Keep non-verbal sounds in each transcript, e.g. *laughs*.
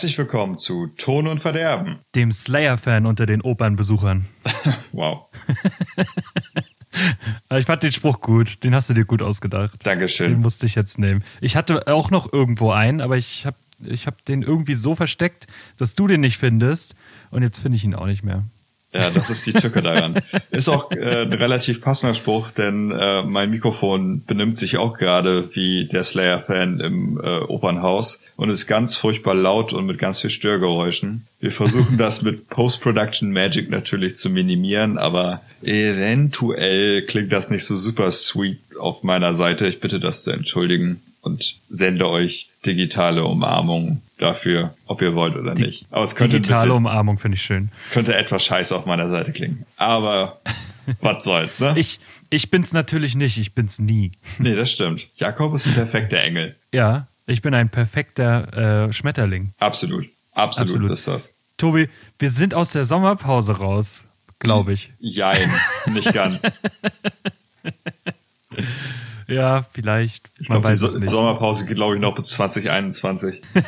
Herzlich willkommen zu Ton und Verderben. Dem Slayer-Fan unter den Opernbesuchern. *laughs* wow. *laughs* ich fand den Spruch gut. Den hast du dir gut ausgedacht. Dankeschön. Den musste ich jetzt nehmen. Ich hatte auch noch irgendwo einen, aber ich habe ich hab den irgendwie so versteckt, dass du den nicht findest. Und jetzt finde ich ihn auch nicht mehr. Ja, das ist die Tücke daran. Ist auch äh, ein relativ passender Spruch, denn äh, mein Mikrofon benimmt sich auch gerade wie der Slayer-Fan im äh, Opernhaus und ist ganz furchtbar laut und mit ganz viel Störgeräuschen. Wir versuchen das mit Post-Production Magic natürlich zu minimieren, aber eventuell klingt das nicht so super sweet auf meiner Seite. Ich bitte das zu entschuldigen und sende euch digitale Umarmung dafür, ob ihr wollt oder nicht. Aber es könnte digitale bisschen, Umarmung finde ich schön. Es könnte etwas scheiße auf meiner Seite klingen, aber *laughs* was soll's, ne? Ich ich bin's natürlich nicht, ich bin's nie. *laughs* Nee, das stimmt. Jakob ist ein perfekter Engel. Ja, ich bin ein perfekter äh, Schmetterling. Absolut. Absolut, Absolut ist das. Tobi, wir sind aus der Sommerpause raus, glaube ich. Jein, nicht ganz. *laughs* Ja, vielleicht. Ich glaube, die so Sommerpause geht, glaube ich, noch bis 2021. *laughs* du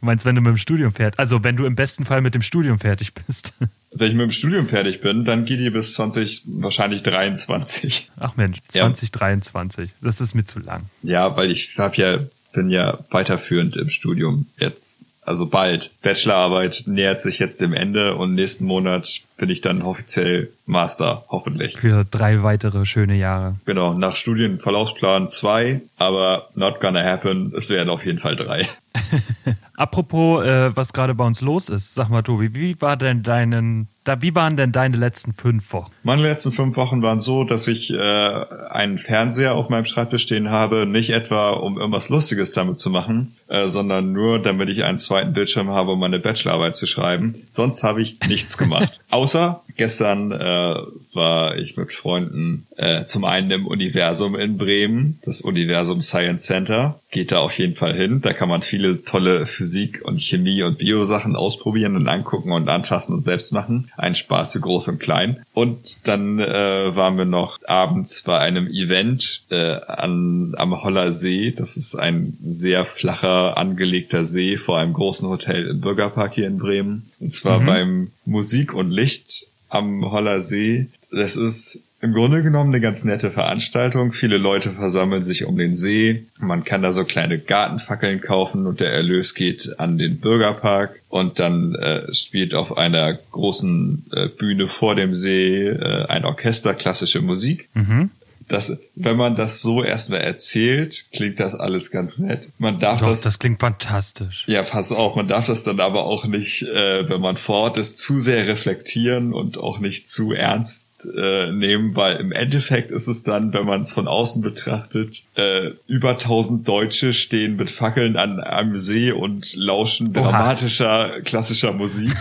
meinst, wenn du mit dem Studium fertig Also, wenn du im besten Fall mit dem Studium fertig bist. Wenn ich mit dem Studium fertig bin, dann geht die bis 20, wahrscheinlich 23. Ach Mensch, 2023. Ja. Das ist mir zu lang. Ja, weil ich hab ja, bin ja weiterführend im Studium jetzt also bald. Bachelorarbeit nähert sich jetzt dem Ende und nächsten Monat bin ich dann offiziell Master, hoffentlich. Für drei weitere schöne Jahre. Genau, nach Studienverlaufsplan zwei, aber not gonna happen. Es werden auf jeden Fall drei. *laughs* Apropos, äh, was gerade bei uns los ist, sag mal, Tobi, wie war denn deinen, da, wie waren denn deine letzten fünf Wochen? Meine letzten fünf Wochen waren so, dass ich äh, einen Fernseher auf meinem Schreibtisch stehen habe, nicht etwa um irgendwas Lustiges damit zu machen, äh, sondern nur, damit ich einen zweiten Bildschirm habe, um meine Bachelorarbeit zu schreiben. Sonst habe ich nichts gemacht. *laughs* Außer gestern äh, war ich mit Freunden äh, zum einen im Universum in Bremen, das Universum Science Center. Geht da auf jeden Fall hin. Da kann man viele tolle Physik und Chemie und Bio-Sachen ausprobieren und angucken und anfassen und selbst machen. Ein Spaß für groß und klein. Und dann äh, waren wir noch abends bei einem Event äh, an, am Holler See. Das ist ein sehr flacher, angelegter See vor einem großen Hotel im Bürgerpark hier in Bremen. Und zwar mhm. beim Musik und Licht am Holler See. Das ist im Grunde genommen eine ganz nette Veranstaltung. Viele Leute versammeln sich um den See. Man kann da so kleine Gartenfackeln kaufen und der Erlös geht an den Bürgerpark. Und dann äh, spielt auf einer großen äh, Bühne vor dem See äh, ein Orchester klassische Musik. Mhm das, wenn man das so erstmal erzählt, klingt das alles ganz nett. Man darf Doch, das. Das klingt fantastisch. Ja, pass auf, man darf das dann aber auch nicht, äh, wenn man vor Ort ist, zu sehr reflektieren und auch nicht zu ernst äh, nehmen, weil im Endeffekt ist es dann, wenn man es von außen betrachtet, äh, über tausend Deutsche stehen mit Fackeln an einem See und lauschen Oha. dramatischer klassischer Musik. *laughs*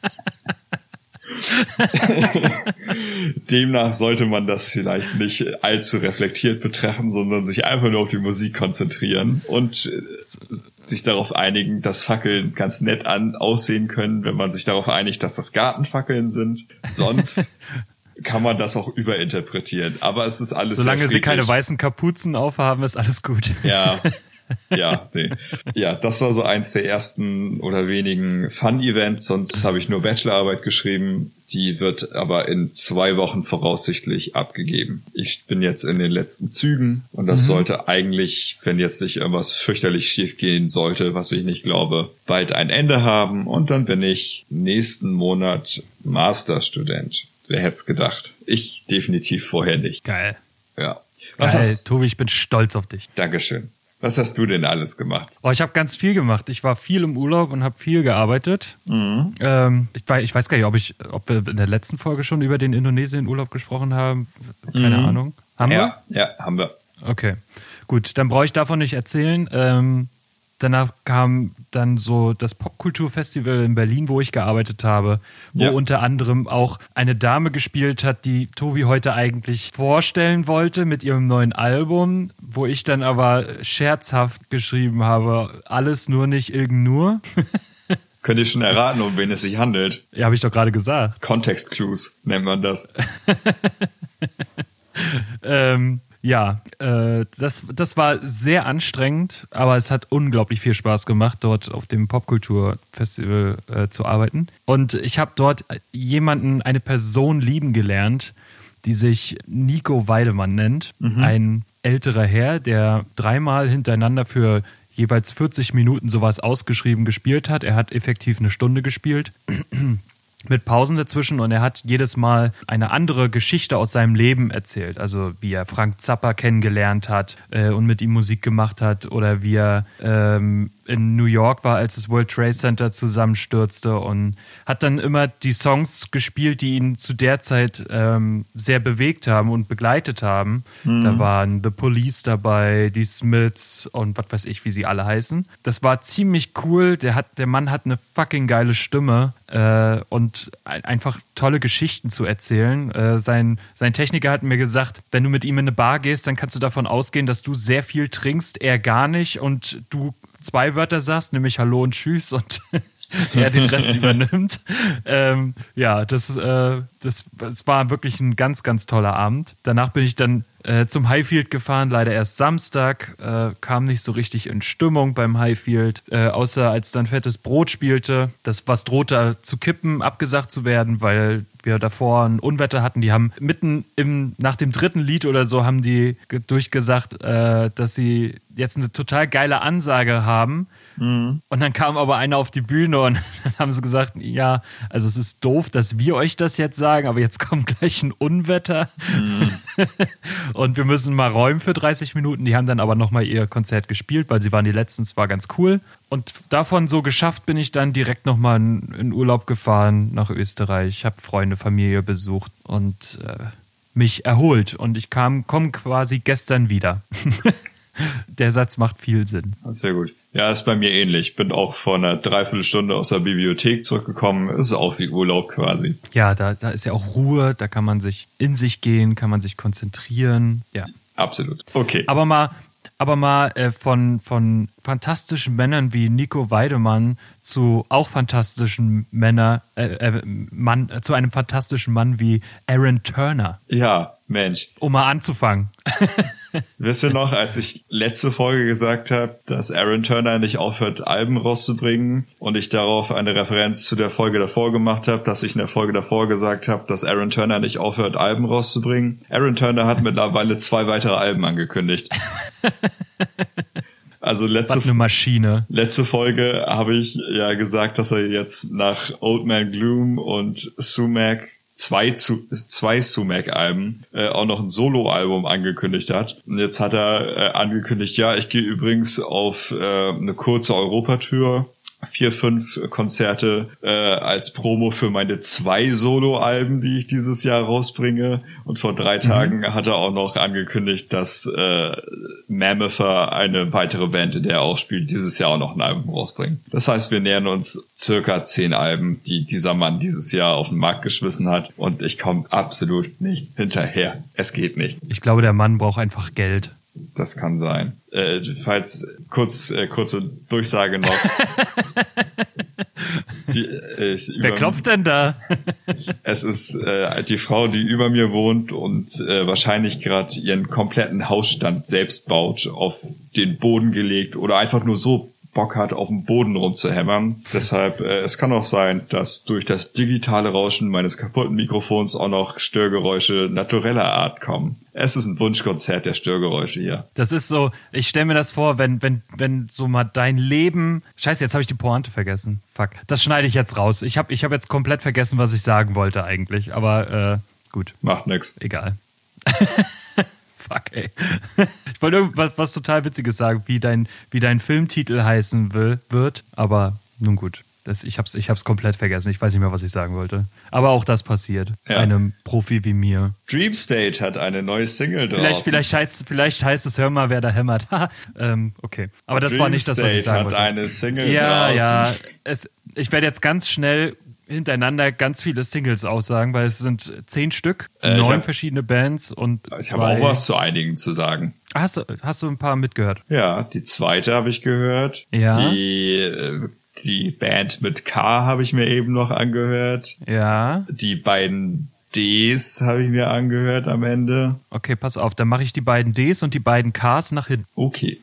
*laughs* *laughs* Demnach sollte man das vielleicht nicht allzu reflektiert betrachten, sondern sich einfach nur auf die Musik konzentrieren und äh, sich darauf einigen, dass Fackeln ganz nett an aussehen können, wenn man sich darauf einigt, dass das Gartenfackeln sind. Sonst *laughs* kann man das auch überinterpretieren. Aber es ist alles. Solange sie keine weißen Kapuzen aufhaben, ist alles gut. Ja, *laughs* ja, nee. Ja, das war so eins der ersten oder wenigen Fun-Events. Sonst habe ich nur Bachelorarbeit geschrieben. Die wird aber in zwei Wochen voraussichtlich abgegeben. Ich bin jetzt in den letzten Zügen und das mhm. sollte eigentlich, wenn jetzt nicht irgendwas fürchterlich schief gehen sollte, was ich nicht glaube, bald ein Ende haben. Und dann bin ich nächsten Monat Masterstudent. Wer hätte es gedacht? Ich definitiv vorher nicht. Geil. Ja. Was Geil, hast... Tobi, ich bin stolz auf dich. Dankeschön. Was hast du denn alles gemacht? Oh, ich habe ganz viel gemacht. Ich war viel im Urlaub und habe viel gearbeitet. Mhm. Ähm, ich, weiß, ich, weiß gar nicht, ob, ich, ob wir in der letzten Folge schon über den Indonesien-Urlaub gesprochen haben. Keine mhm. Ahnung. Haben ja, wir? Ja, haben wir. Okay, gut. Dann brauche ich davon nicht erzählen. Ähm, danach kam dann so das Popkulturfestival in Berlin, wo ich gearbeitet habe, wo ja. unter anderem auch eine Dame gespielt hat, die Tobi heute eigentlich vorstellen wollte mit ihrem neuen Album, wo ich dann aber scherzhaft geschrieben habe, alles nur nicht irgend nur. *laughs* Könnt ihr schon erraten, um wen es sich handelt? Ja, habe ich doch gerade gesagt. Context Clues nennt man das. *laughs* ähm, ja, äh, das, das war sehr anstrengend, aber es hat unglaublich viel Spaß gemacht, dort auf dem Popkulturfestival äh, zu arbeiten. Und ich habe dort jemanden, eine Person lieben gelernt, die sich Nico Weidemann nennt. Mhm. Ein älterer Herr, der dreimal hintereinander für jeweils 40 Minuten sowas ausgeschrieben gespielt hat. Er hat effektiv eine Stunde gespielt mit Pausen dazwischen und er hat jedes Mal eine andere Geschichte aus seinem Leben erzählt. Also wie er Frank Zappa kennengelernt hat äh, und mit ihm Musik gemacht hat oder wie er ähm, in New York war, als das World Trade Center zusammenstürzte und hat dann immer die Songs gespielt, die ihn zu der Zeit ähm, sehr bewegt haben und begleitet haben. Mhm. Da waren The Police dabei, die Smiths und was weiß ich, wie sie alle heißen. Das war ziemlich cool. Der, hat, der Mann hat eine fucking geile Stimme äh, und einfach tolle Geschichten zu erzählen. Äh, sein, sein Techniker hat mir gesagt, wenn du mit ihm in eine Bar gehst, dann kannst du davon ausgehen, dass du sehr viel trinkst, er gar nicht und du zwei Wörter sagst, nämlich Hallo und Tschüss und *laughs* er den Rest *laughs* übernimmt. Ähm, ja, das, äh, das, das war wirklich ein ganz, ganz toller Abend. Danach bin ich dann äh, zum Highfield gefahren, leider erst Samstag, äh, kam nicht so richtig in Stimmung beim Highfield, äh, außer als dann fettes Brot spielte, das was drohte zu kippen, abgesagt zu werden, weil wir davor ein Unwetter hatten. Die haben mitten im, nach dem dritten Lied oder so, haben die durchgesagt, äh, dass sie jetzt eine total geile Ansage haben Mhm. Und dann kam aber einer auf die Bühne und *laughs* dann haben sie gesagt, ja, also es ist doof, dass wir euch das jetzt sagen, aber jetzt kommt *laughs* gleich ein Unwetter mhm. *laughs* und wir müssen mal räumen für 30 Minuten. Die haben dann aber nochmal ihr Konzert gespielt, weil sie waren die letzten, es war ganz cool. Und davon so geschafft bin ich dann direkt nochmal in, in Urlaub gefahren nach Österreich, habe Freunde, Familie besucht und äh, mich erholt und ich kam, komme quasi gestern wieder. Der Satz macht viel Sinn. Sehr gut. Ja, ist bei mir ähnlich. Bin auch vor einer Dreiviertelstunde aus der Bibliothek zurückgekommen. Ist auch wie Urlaub quasi. Ja, da, da ist ja auch Ruhe, da kann man sich in sich gehen, kann man sich konzentrieren. Ja. Absolut. Okay. Aber mal, aber mal äh, von, von fantastischen Männern wie Nico Weidemann zu auch fantastischen Männer, äh, äh, Mann, äh, zu einem fantastischen Mann wie Aaron Turner. Ja, Mensch. Um mal anzufangen. *laughs* Wisst ihr noch, als ich letzte Folge gesagt habe, dass Aaron Turner nicht aufhört, Alben rauszubringen und ich darauf eine Referenz zu der Folge davor gemacht habe, dass ich in der Folge davor gesagt habe, dass Aaron Turner nicht aufhört, Alben rauszubringen? Aaron Turner hat mittlerweile zwei weitere Alben angekündigt. *laughs* Also letzte, Was eine Maschine. letzte Folge habe ich ja gesagt, dass er jetzt nach Old Man Gloom und Sumac zwei, zu, zwei Sumac-Alben äh, auch noch ein Solo-Album angekündigt hat. Und jetzt hat er äh, angekündigt, ja, ich gehe übrigens auf äh, eine kurze Europatour vier, fünf Konzerte äh, als Promo für meine zwei Solo-Alben, die ich dieses Jahr rausbringe. Und vor drei mhm. Tagen hat er auch noch angekündigt, dass äh, Mammother, eine weitere Band, in der er auch spielt, dieses Jahr auch noch ein Album rausbringen. Das heißt, wir nähern uns circa zehn Alben, die dieser Mann dieses Jahr auf den Markt geschmissen hat. Und ich komme absolut nicht hinterher. Es geht nicht. Ich glaube, der Mann braucht einfach Geld. Das kann sein. Äh, falls kurz äh, kurze Durchsage noch. *laughs* die, äh, Wer klopft denn da? *laughs* es ist äh, die Frau, die über mir wohnt und äh, wahrscheinlich gerade ihren kompletten Hausstand selbst baut, auf den Boden gelegt oder einfach nur so Bock hat, auf dem Boden rumzuhämmern. Deshalb, äh, es kann auch sein, dass durch das digitale Rauschen meines kaputten Mikrofons auch noch Störgeräusche natureller Art kommen. Es ist ein Wunschkonzert der Störgeräusche hier. Das ist so, ich stelle mir das vor, wenn, wenn, wenn so mal dein Leben. Scheiße, jetzt habe ich die Pointe vergessen. Fuck. Das schneide ich jetzt raus. Ich habe ich hab jetzt komplett vergessen, was ich sagen wollte eigentlich. Aber äh, gut. Macht nix. Egal. *laughs* Fuck, ey. Ich wollte irgendwas was total Witziges sagen, wie dein, wie dein Filmtitel heißen will, wird, aber nun gut. Das, ich hab's, ich hab's komplett vergessen. Ich weiß nicht mehr, was ich sagen wollte. Aber auch das passiert. Ja. Einem Profi wie mir. Dream State hat eine neue Single draußen. Vielleicht, vielleicht, heißt, vielleicht heißt es, hör mal, wer da hämmert. *laughs* ähm, okay. Aber das Dream war nicht das, was ich sagen wollte. hat eine Single ja, draußen. Ja, es, ich werde jetzt ganz schnell hintereinander ganz viele Singles aussagen, weil es sind zehn Stück, äh, neun hab, verschiedene Bands und ich habe auch was zu einigen zu sagen. Hast du, hast du ein paar mitgehört? Ja, die zweite habe ich gehört. Ja. Die, äh, die Band mit K habe ich mir eben noch angehört. Ja. Die beiden Ds habe ich mir angehört am Ende. Okay, pass auf, dann mache ich die beiden Ds und die beiden Ks nach hinten. Okay.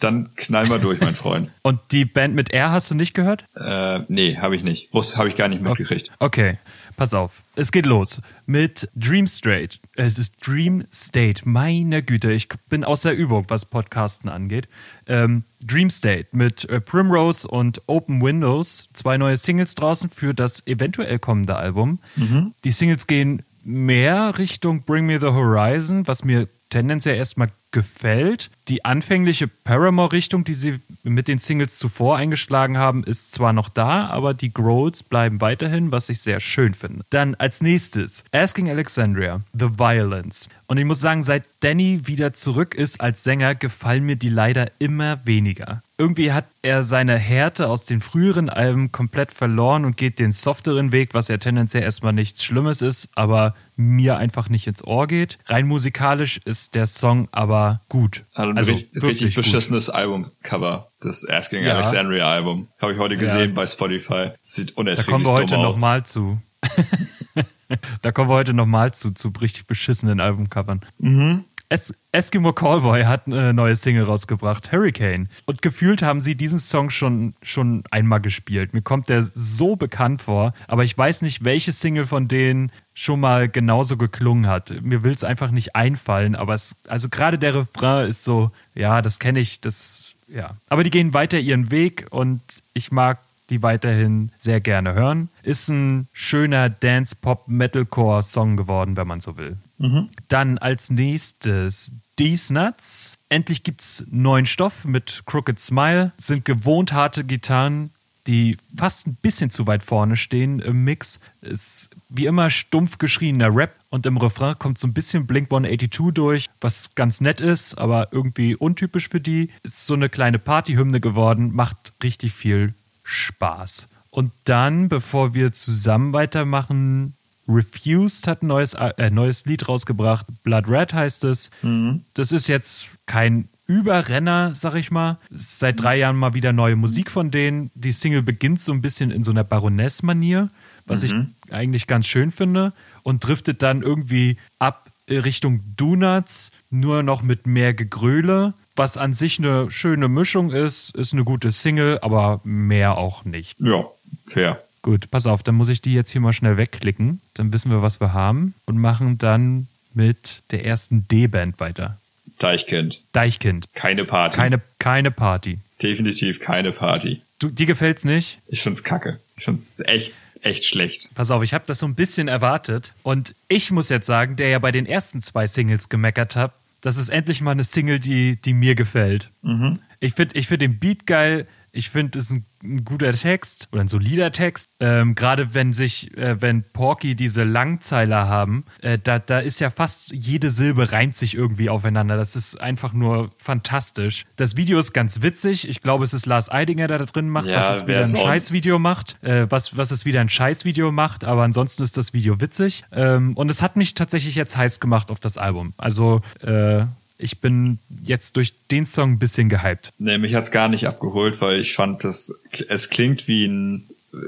Dann knall mal durch, mein Freund. *laughs* und die Band mit R hast du nicht gehört? Äh, nee, habe ich nicht. Das habe ich gar nicht mitgekriegt. Okay, pass auf. Es geht los mit Dream State. Es ist Dream State. Meine Güte, ich bin aus der Übung, was Podcasten angeht. Ähm, Dream State mit äh, Primrose und Open Windows. Zwei neue Singles draußen für das eventuell kommende Album. Mhm. Die Singles gehen mehr Richtung Bring Me the Horizon, was mir tendenziell erstmal gefällt. Die anfängliche Paramore-Richtung, die sie mit den Singles zuvor eingeschlagen haben, ist zwar noch da, aber die Growls bleiben weiterhin, was ich sehr schön finde. Dann als nächstes Asking Alexandria, The Violence. Und ich muss sagen, seit Danny wieder zurück ist als Sänger, gefallen mir die leider immer weniger irgendwie hat er seine Härte aus den früheren Alben komplett verloren und geht den softeren Weg, was ja tendenziell erstmal nichts Schlimmes ist, aber mir einfach nicht ins Ohr geht. Rein musikalisch ist der Song aber gut. Also, also richtig, richtig beschissenes Albumcover, das Asking ja. Alexandria Album. Habe ich heute gesehen ja. bei Spotify. Sieht unerträglich Da kommen wir heute nochmal zu. *laughs* da kommen wir heute nochmal zu, zu richtig beschissenen Albumcovern. Mhm. Es Eskimo Callboy hat eine neue Single rausgebracht, Hurricane. Und gefühlt haben sie diesen Song schon, schon einmal gespielt. Mir kommt der so bekannt vor, aber ich weiß nicht, welche Single von denen schon mal genauso geklungen hat. Mir will es einfach nicht einfallen, aber es, also gerade der Refrain ist so, ja, das kenne ich, das, ja. Aber die gehen weiter ihren Weg und ich mag die weiterhin sehr gerne hören. Ist ein schöner Dance-Pop-Metalcore-Song geworden, wenn man so will. Mhm. Dann als nächstes These Nuts. Endlich gibt's neuen Stoff mit Crooked Smile. Sind gewohnt harte Gitarren, die fast ein bisschen zu weit vorne stehen im Mix. Ist wie immer stumpf geschriebener Rap und im Refrain kommt so ein bisschen Blink 182 durch, was ganz nett ist, aber irgendwie untypisch für die. Ist so eine kleine Partyhymne geworden, macht richtig viel Spaß. Und dann, bevor wir zusammen weitermachen, Refused hat ein neues, äh, neues Lied rausgebracht. Blood Red heißt es. Mhm. Das ist jetzt kein Überrenner, sag ich mal. seit drei Jahren mal wieder neue Musik von denen. Die Single beginnt so ein bisschen in so einer Baroness-Manier, was mhm. ich eigentlich ganz schön finde. Und driftet dann irgendwie ab Richtung Donuts, nur noch mit mehr Gegröle was an sich eine schöne Mischung ist, ist eine gute Single, aber mehr auch nicht. Ja, fair. Gut, pass auf, dann muss ich die jetzt hier mal schnell wegklicken. Dann wissen wir, was wir haben und machen dann mit der ersten D-Band weiter. Deichkind. Deichkind. Keine Party. Keine, keine Party. Definitiv keine Party. Du, dir gefällt's nicht? Ich find's kacke. Ich find's echt, echt schlecht. Pass auf, ich habe das so ein bisschen erwartet. Und ich muss jetzt sagen, der ja bei den ersten zwei Singles gemeckert hat, das ist endlich mal eine Single, die, die mir gefällt. Mhm. Ich finde ich find den Beat geil. Ich finde, es ist ein, ein, guter Text oder ein solider Text. Ähm, Gerade wenn sich, äh, wenn Porky diese Langzeiler haben, äh, da, da ist ja fast jede Silbe reimt sich irgendwie aufeinander. Das ist einfach nur fantastisch. Das Video ist ganz witzig. Ich glaube, es ist Lars Eidinger, der da drin macht, ja, was es wieder ein sonst? Scheißvideo macht. Äh, was, was es wieder ein Scheißvideo macht, aber ansonsten ist das Video witzig. Ähm, und es hat mich tatsächlich jetzt heiß gemacht auf das Album. Also, äh, ich bin jetzt durch den Song ein bisschen gehypt. Nee, mich hat's gar nicht abgeholt, weil ich fand, dass es klingt wie ein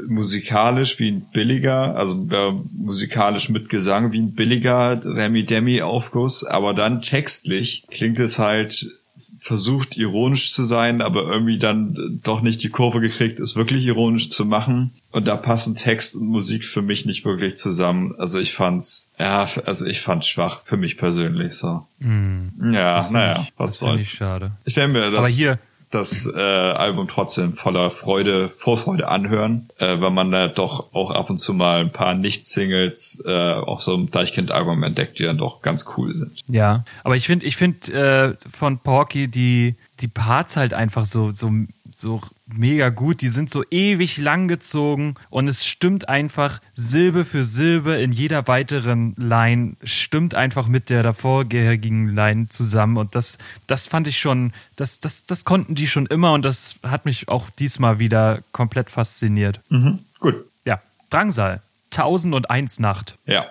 musikalisch wie ein billiger, also äh, musikalisch mit Gesang wie ein billiger Remy Demi Aufguss, aber dann textlich klingt es halt versucht ironisch zu sein, aber irgendwie dann doch nicht die Kurve gekriegt, es wirklich ironisch zu machen. Und da passen Text und Musik für mich nicht wirklich zusammen. Also ich fand's, ja, also ich fand's schwach, für mich persönlich so. Mm, ja, naja, was soll's. Ich schade. Ich werde mir das. Aber hier, das äh, Album trotzdem voller Freude, Vorfreude anhören, äh, weil man da doch auch ab und zu mal ein paar Nicht-Singles äh, auf so einem Deichkind-Album entdeckt, die dann doch ganz cool sind. Ja, aber ich finde, ich finde äh, von Porky die die Parts halt einfach so so so mega gut. Die sind so ewig lang gezogen und es stimmt einfach Silbe für Silbe in jeder weiteren Line stimmt einfach mit der davorgehenden Line zusammen und das, das fand ich schon, das, das, das konnten die schon immer und das hat mich auch diesmal wieder komplett fasziniert. Mhm. Gut. Ja, Drangsal. 1001 Nacht. Ja.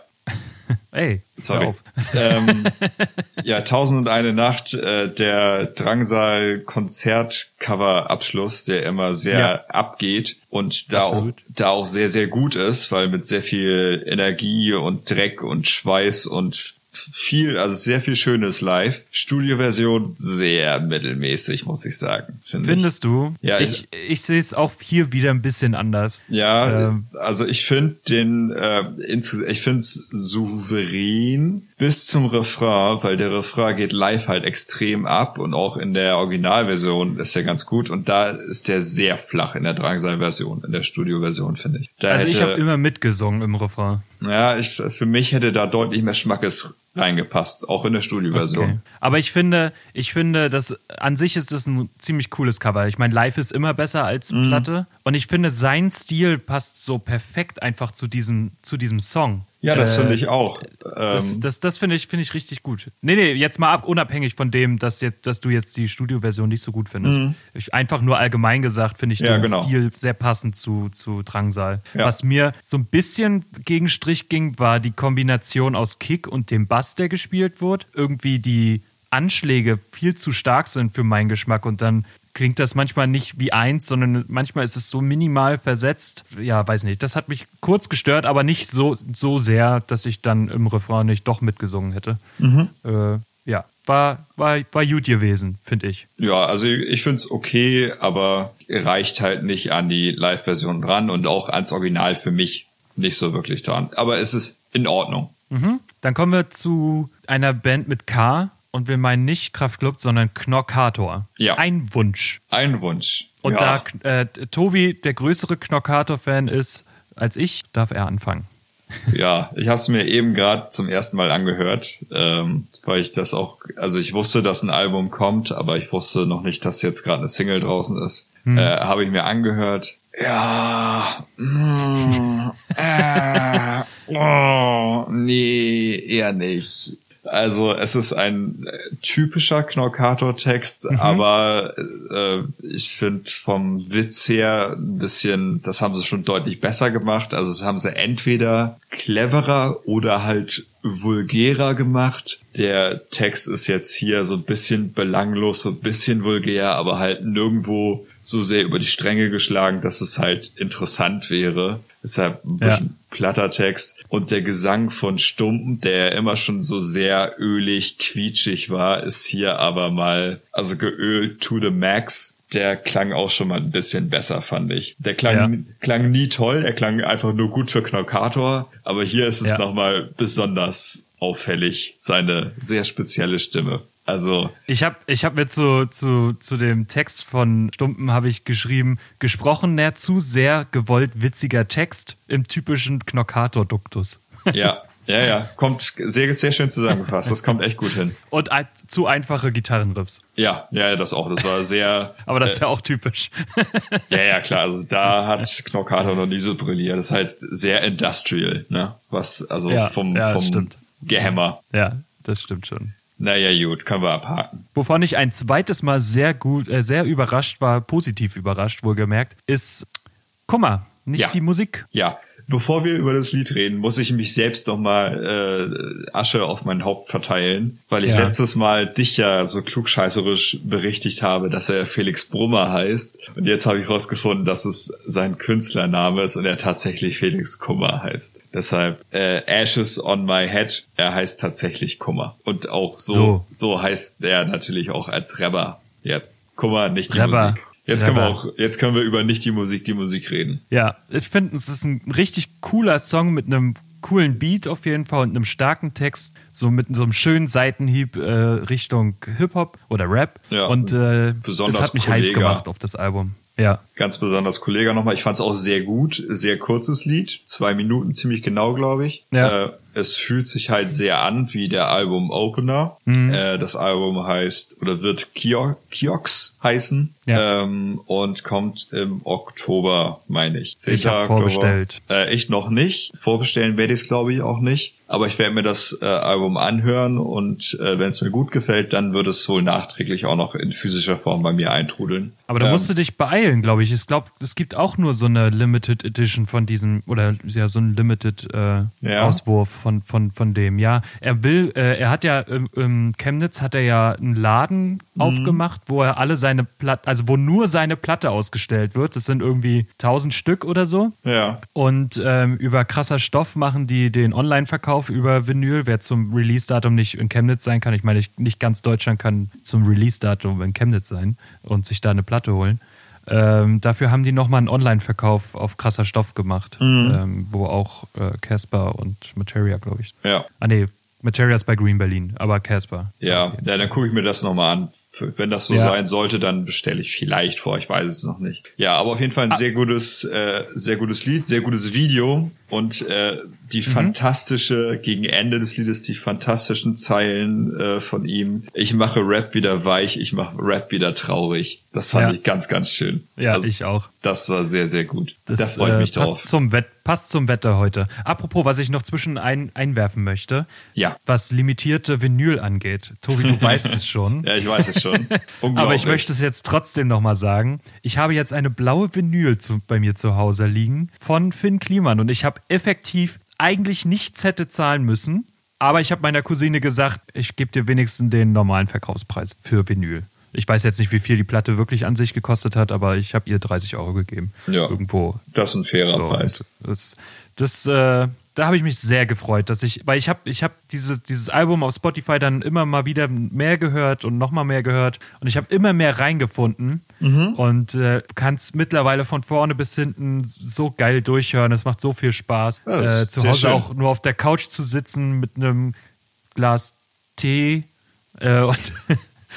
*laughs* Ey, sorry. Ähm, *laughs* ja, Tausend und eine Nacht, äh, der Drangsal-Konzertcover-Abschluss, der immer sehr ja. abgeht und da auch, da auch sehr, sehr gut ist, weil mit sehr viel Energie und Dreck und Schweiß und viel, also sehr viel Schönes live. Studioversion sehr mittelmäßig, muss ich sagen. Find Findest ich. du? Ja, ich, ich, ich sehe es auch hier wieder ein bisschen anders. Ja, ähm. also ich finde den, äh, ich finde es souverän bis zum Refrain, weil der Refrain geht live halt extrem ab und auch in der Originalversion ist er ganz gut und da ist der sehr flach in der Drangsal-Version, in der Studioversion, finde ich. Da also hätte, ich habe immer mitgesungen im Refrain. Ja, ich, für mich hätte da deutlich mehr Schmackes reingepasst, auch in der Studioversion. Okay. Aber ich finde, ich finde, dass an sich ist das ein ziemlich cooles Cover. Ich meine, live ist immer besser als mhm. Platte. Und ich finde, sein Stil passt so perfekt einfach zu diesem, zu diesem Song. Ja, das äh, finde ich auch. Das, ähm, das, das finde ich, finde ich richtig gut. Nee, nee, jetzt mal ab, unabhängig von dem, dass, jetzt, dass du jetzt die Studioversion nicht so gut findest. Mhm. Ich, einfach nur allgemein gesagt finde ich ja, den genau. Stil sehr passend zu, zu Drangsal. Ja. Was mir so ein bisschen gegen Strich ging, war die Kombination aus Kick und dem Bass, der gespielt wurde. Irgendwie die Anschläge viel zu stark sind für meinen Geschmack und dann klingt das manchmal nicht wie eins, sondern manchmal ist es so minimal versetzt. Ja, weiß nicht. Das hat mich kurz gestört, aber nicht so, so sehr, dass ich dann im Refrain nicht doch mitgesungen hätte. Mhm. Äh, ja, war, war, war gut gewesen, finde ich. Ja, also ich finde es okay, aber reicht halt nicht an die Live-Version dran und auch ans Original für mich nicht so wirklich dran. Aber es ist in Ordnung. Mhm. Dann kommen wir zu einer Band mit K, und wir meinen nicht Kraftclub, sondern Knockator. Ja. Ein Wunsch. Ein Wunsch. Und ja. da äh, Tobi der größere Knockator-Fan ist als ich, darf er anfangen. Ja, ich habe es mir eben gerade zum ersten Mal angehört, ähm, weil ich das auch, also ich wusste, dass ein Album kommt, aber ich wusste noch nicht, dass jetzt gerade eine Single draußen ist. Hm. Äh, habe ich mir angehört. Ja, mm, äh, oh, nee, eher nicht. Also es ist ein äh, typischer Knorkator-Text, mhm. aber äh, ich finde vom Witz her ein bisschen, das haben sie schon deutlich besser gemacht. Also es haben sie entweder cleverer oder halt vulgärer gemacht. Der Text ist jetzt hier so ein bisschen belanglos, so ein bisschen vulgär, aber halt nirgendwo so sehr über die Stränge geschlagen, dass es halt interessant wäre. Deshalb ein bisschen ja. platter Text. Und der Gesang von Stumpen, der immer schon so sehr ölig, quietschig war, ist hier aber mal, also geölt to the max. Der klang auch schon mal ein bisschen besser, fand ich. Der klang, ja. klang nie toll, er klang einfach nur gut für Knockator, aber hier ist es ja. nochmal besonders auffällig, seine sehr spezielle Stimme. Also ich habe ich hab mir zu, zu, zu dem Text von Stumpen habe ich geschrieben, gesprochen näher zu sehr gewollt witziger Text im typischen Knockator-Duktus. Ja, *laughs* ja, ja, kommt sehr, sehr schön zusammengefasst. Das kommt echt gut hin. Und ein, zu einfache Gitarrenriffs. Ja, ja, das auch. Das war sehr. *laughs* Aber das ist äh, ja auch typisch. *laughs* ja, ja, klar. Also da hat Knockator noch nie so brilliert. Das ist halt sehr industrial, ne? Was, also ja, vom, ja, vom Gehämmer. Ja, das stimmt schon. Naja, gut, können wir abhaken. Wovon ich ein zweites Mal sehr gut, äh, sehr überrascht war, positiv überrascht, wohlgemerkt, ist Kummer, nicht ja. die Musik. Ja, Bevor wir über das Lied reden, muss ich mich selbst noch mal äh, Asche auf mein Haupt verteilen, weil ich ja. letztes Mal dich ja so klugscheißerisch berichtigt habe, dass er Felix Brummer heißt. Und jetzt habe ich rausgefunden, dass es sein Künstlername ist und er tatsächlich Felix Kummer heißt. Deshalb äh, Ashes on my head, er heißt tatsächlich Kummer. Und auch so, so, so heißt er natürlich auch als Rapper jetzt. Kummer, nicht die Rapper. Musik. Jetzt können wir auch, jetzt können wir über nicht die Musik, die Musik reden. Ja, ich finde, es ist ein richtig cooler Song mit einem coolen Beat auf jeden Fall und einem starken Text, so mit so einem schönen Seitenhieb äh, Richtung Hip-Hop oder Rap. Ja, und äh, es hat mich Kollega. heiß gemacht auf das Album. Ja. Ganz besonders Kollege nochmal. Ich fand es auch sehr gut. Sehr kurzes Lied. Zwei Minuten ziemlich genau, glaube ich. Ja. Äh, es fühlt sich halt sehr an wie der Album Opener. Mhm. Äh, das Album heißt oder wird Kiox heißen ja. ähm, und kommt im Oktober, meine ich. 10. Ich vorbestellt. Äh, ich noch nicht. Vorbestellen werde ich es, glaube ich, auch nicht. Aber ich werde mir das äh, Album anhören und äh, wenn es mir gut gefällt, dann wird es wohl nachträglich auch noch in physischer Form bei mir eintrudeln. Aber da ähm, musst du dich beeilen, glaube ich. Ich glaube, es gibt auch nur so eine Limited Edition von diesem, oder ja, so ein Limited äh, ja. Auswurf von, von, von dem, ja. Er will, äh, er hat ja im, im Chemnitz hat er ja einen Laden mhm. aufgemacht, wo er alle seine Platte, also wo nur seine Platte ausgestellt wird. Das sind irgendwie 1000 Stück oder so. Ja. Und ähm, über krasser Stoff machen die den Online-Verkauf über Vinyl. Wer zum Release-Datum nicht in Chemnitz sein kann, ich meine, nicht ganz Deutschland kann zum Release-Datum in Chemnitz sein und sich da eine Platte holen. Ähm, dafür haben die nochmal einen Online-Verkauf auf krasser Stoff gemacht, mhm. ähm, wo auch äh, Casper und Materia, glaube ich. Ja. Ah, nee, Materia ist bei Green Berlin, aber Casper. Ja, ja dann gucke ich mir das nochmal an. Wenn das so ja. sein sollte, dann bestelle ich vielleicht vor. Ich weiß es noch nicht. Ja, aber auf jeden Fall ein ah. sehr gutes, äh, sehr gutes Lied, sehr gutes Video und äh, die mhm. fantastische, gegen Ende des Liedes, die fantastischen Zeilen äh, von ihm. Ich mache Rap wieder weich, ich mache Rap wieder traurig. Das fand ja. ich ganz, ganz schön. Ja, also, ich auch. Das war sehr, sehr gut. Das, da freue ich mich äh, passt drauf. Zum Wett, passt zum Wetter heute. Apropos, was ich noch zwischen ein, einwerfen möchte. Ja. Was limitierte Vinyl angeht. Tobi, du weißt es schon. *laughs* Ja, ich weiß es schon. *laughs* Aber ich möchte es jetzt trotzdem nochmal sagen. Ich habe jetzt eine blaue Vinyl zu, bei mir zu Hause liegen von Finn Kliman und ich habe effektiv eigentlich nichts hätte zahlen müssen. Aber ich habe meiner Cousine gesagt, ich gebe dir wenigstens den normalen Verkaufspreis für Vinyl. Ich weiß jetzt nicht, wie viel die Platte wirklich an sich gekostet hat, aber ich habe ihr 30 Euro gegeben. Ja. Irgendwo. Das ist ein fairer so, Preis. Das, das, äh, da habe ich mich sehr gefreut, dass ich, weil ich habe ich hab diese, dieses Album auf Spotify dann immer mal wieder mehr gehört und nochmal mehr gehört und ich habe immer mehr reingefunden mhm. und äh, kann es mittlerweile von vorne bis hinten so geil durchhören. Es macht so viel Spaß. Äh, zu Hause schön. auch nur auf der Couch zu sitzen mit einem Glas Tee äh, und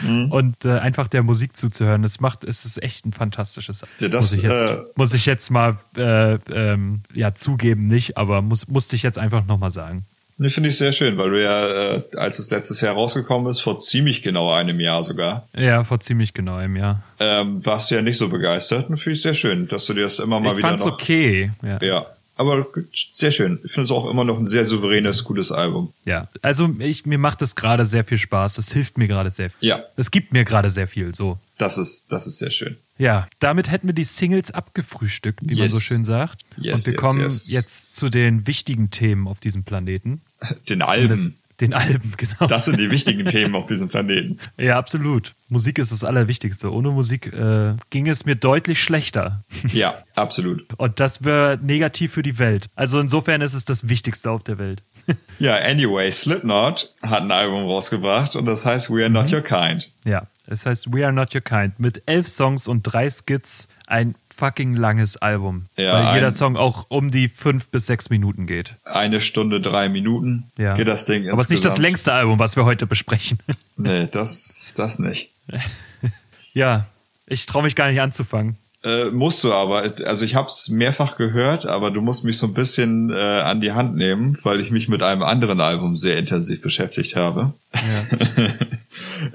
mhm. und äh, einfach der Musik zuzuhören. Es macht, es ist echt ein fantastisches. Ja, das, muss, ich jetzt, äh, muss ich jetzt mal äh, ähm, ja zugeben, nicht, aber muss, musste ich jetzt einfach nochmal sagen. Nee, finde ich sehr schön, weil du ja, äh, als es letztes Jahr rausgekommen ist, vor ziemlich genau einem Jahr sogar. Ja, vor ziemlich genau einem Jahr. Ähm, warst du ja nicht so begeistert und finde ich sehr schön, dass du dir das immer mal ich wieder fand's noch... okay. Ja. ja aber sehr schön. Ich finde es auch immer noch ein sehr souveränes, gutes Album. Ja, also ich, mir macht es gerade sehr viel Spaß. Es hilft mir gerade sehr viel. Ja. Es gibt mir gerade sehr viel, so. Das ist, das ist sehr schön. Ja, damit hätten wir die Singles abgefrühstückt, wie yes. man so schön sagt. Yes, Und wir yes, kommen jetzt zu den wichtigen Themen auf diesem Planeten. Den Alben. Den Alben, *laughs* genau. Das sind die wichtigen Themen auf diesem Planeten. *laughs* Ja, absolut. Musik ist das Allerwichtigste. Ohne Musik äh, ging es mir deutlich schlechter. *laughs* Ja, absolut. Und das wäre negativ für die Welt. Also insofern ist es das Wichtigste auf der Welt. Ja, anyway, Slipknot hat ein Album rausgebracht und das heißt We Are Not mhm. Your Kind. Ja, es heißt We Are Not Your Kind mit elf Songs und drei Skits. Ein fucking langes Album. Ja, weil jeder Song auch um die fünf bis sechs Minuten geht. Eine Stunde, drei Minuten ja. geht das Ding Aber es ist nicht das längste Album, was wir heute besprechen. Nee, das, das nicht. *laughs* ja, ich traue mich gar nicht anzufangen. Äh, musst du aber. Also ich habe es mehrfach gehört, aber du musst mich so ein bisschen äh, an die Hand nehmen, weil ich mich mit einem anderen Album sehr intensiv beschäftigt habe. Ja.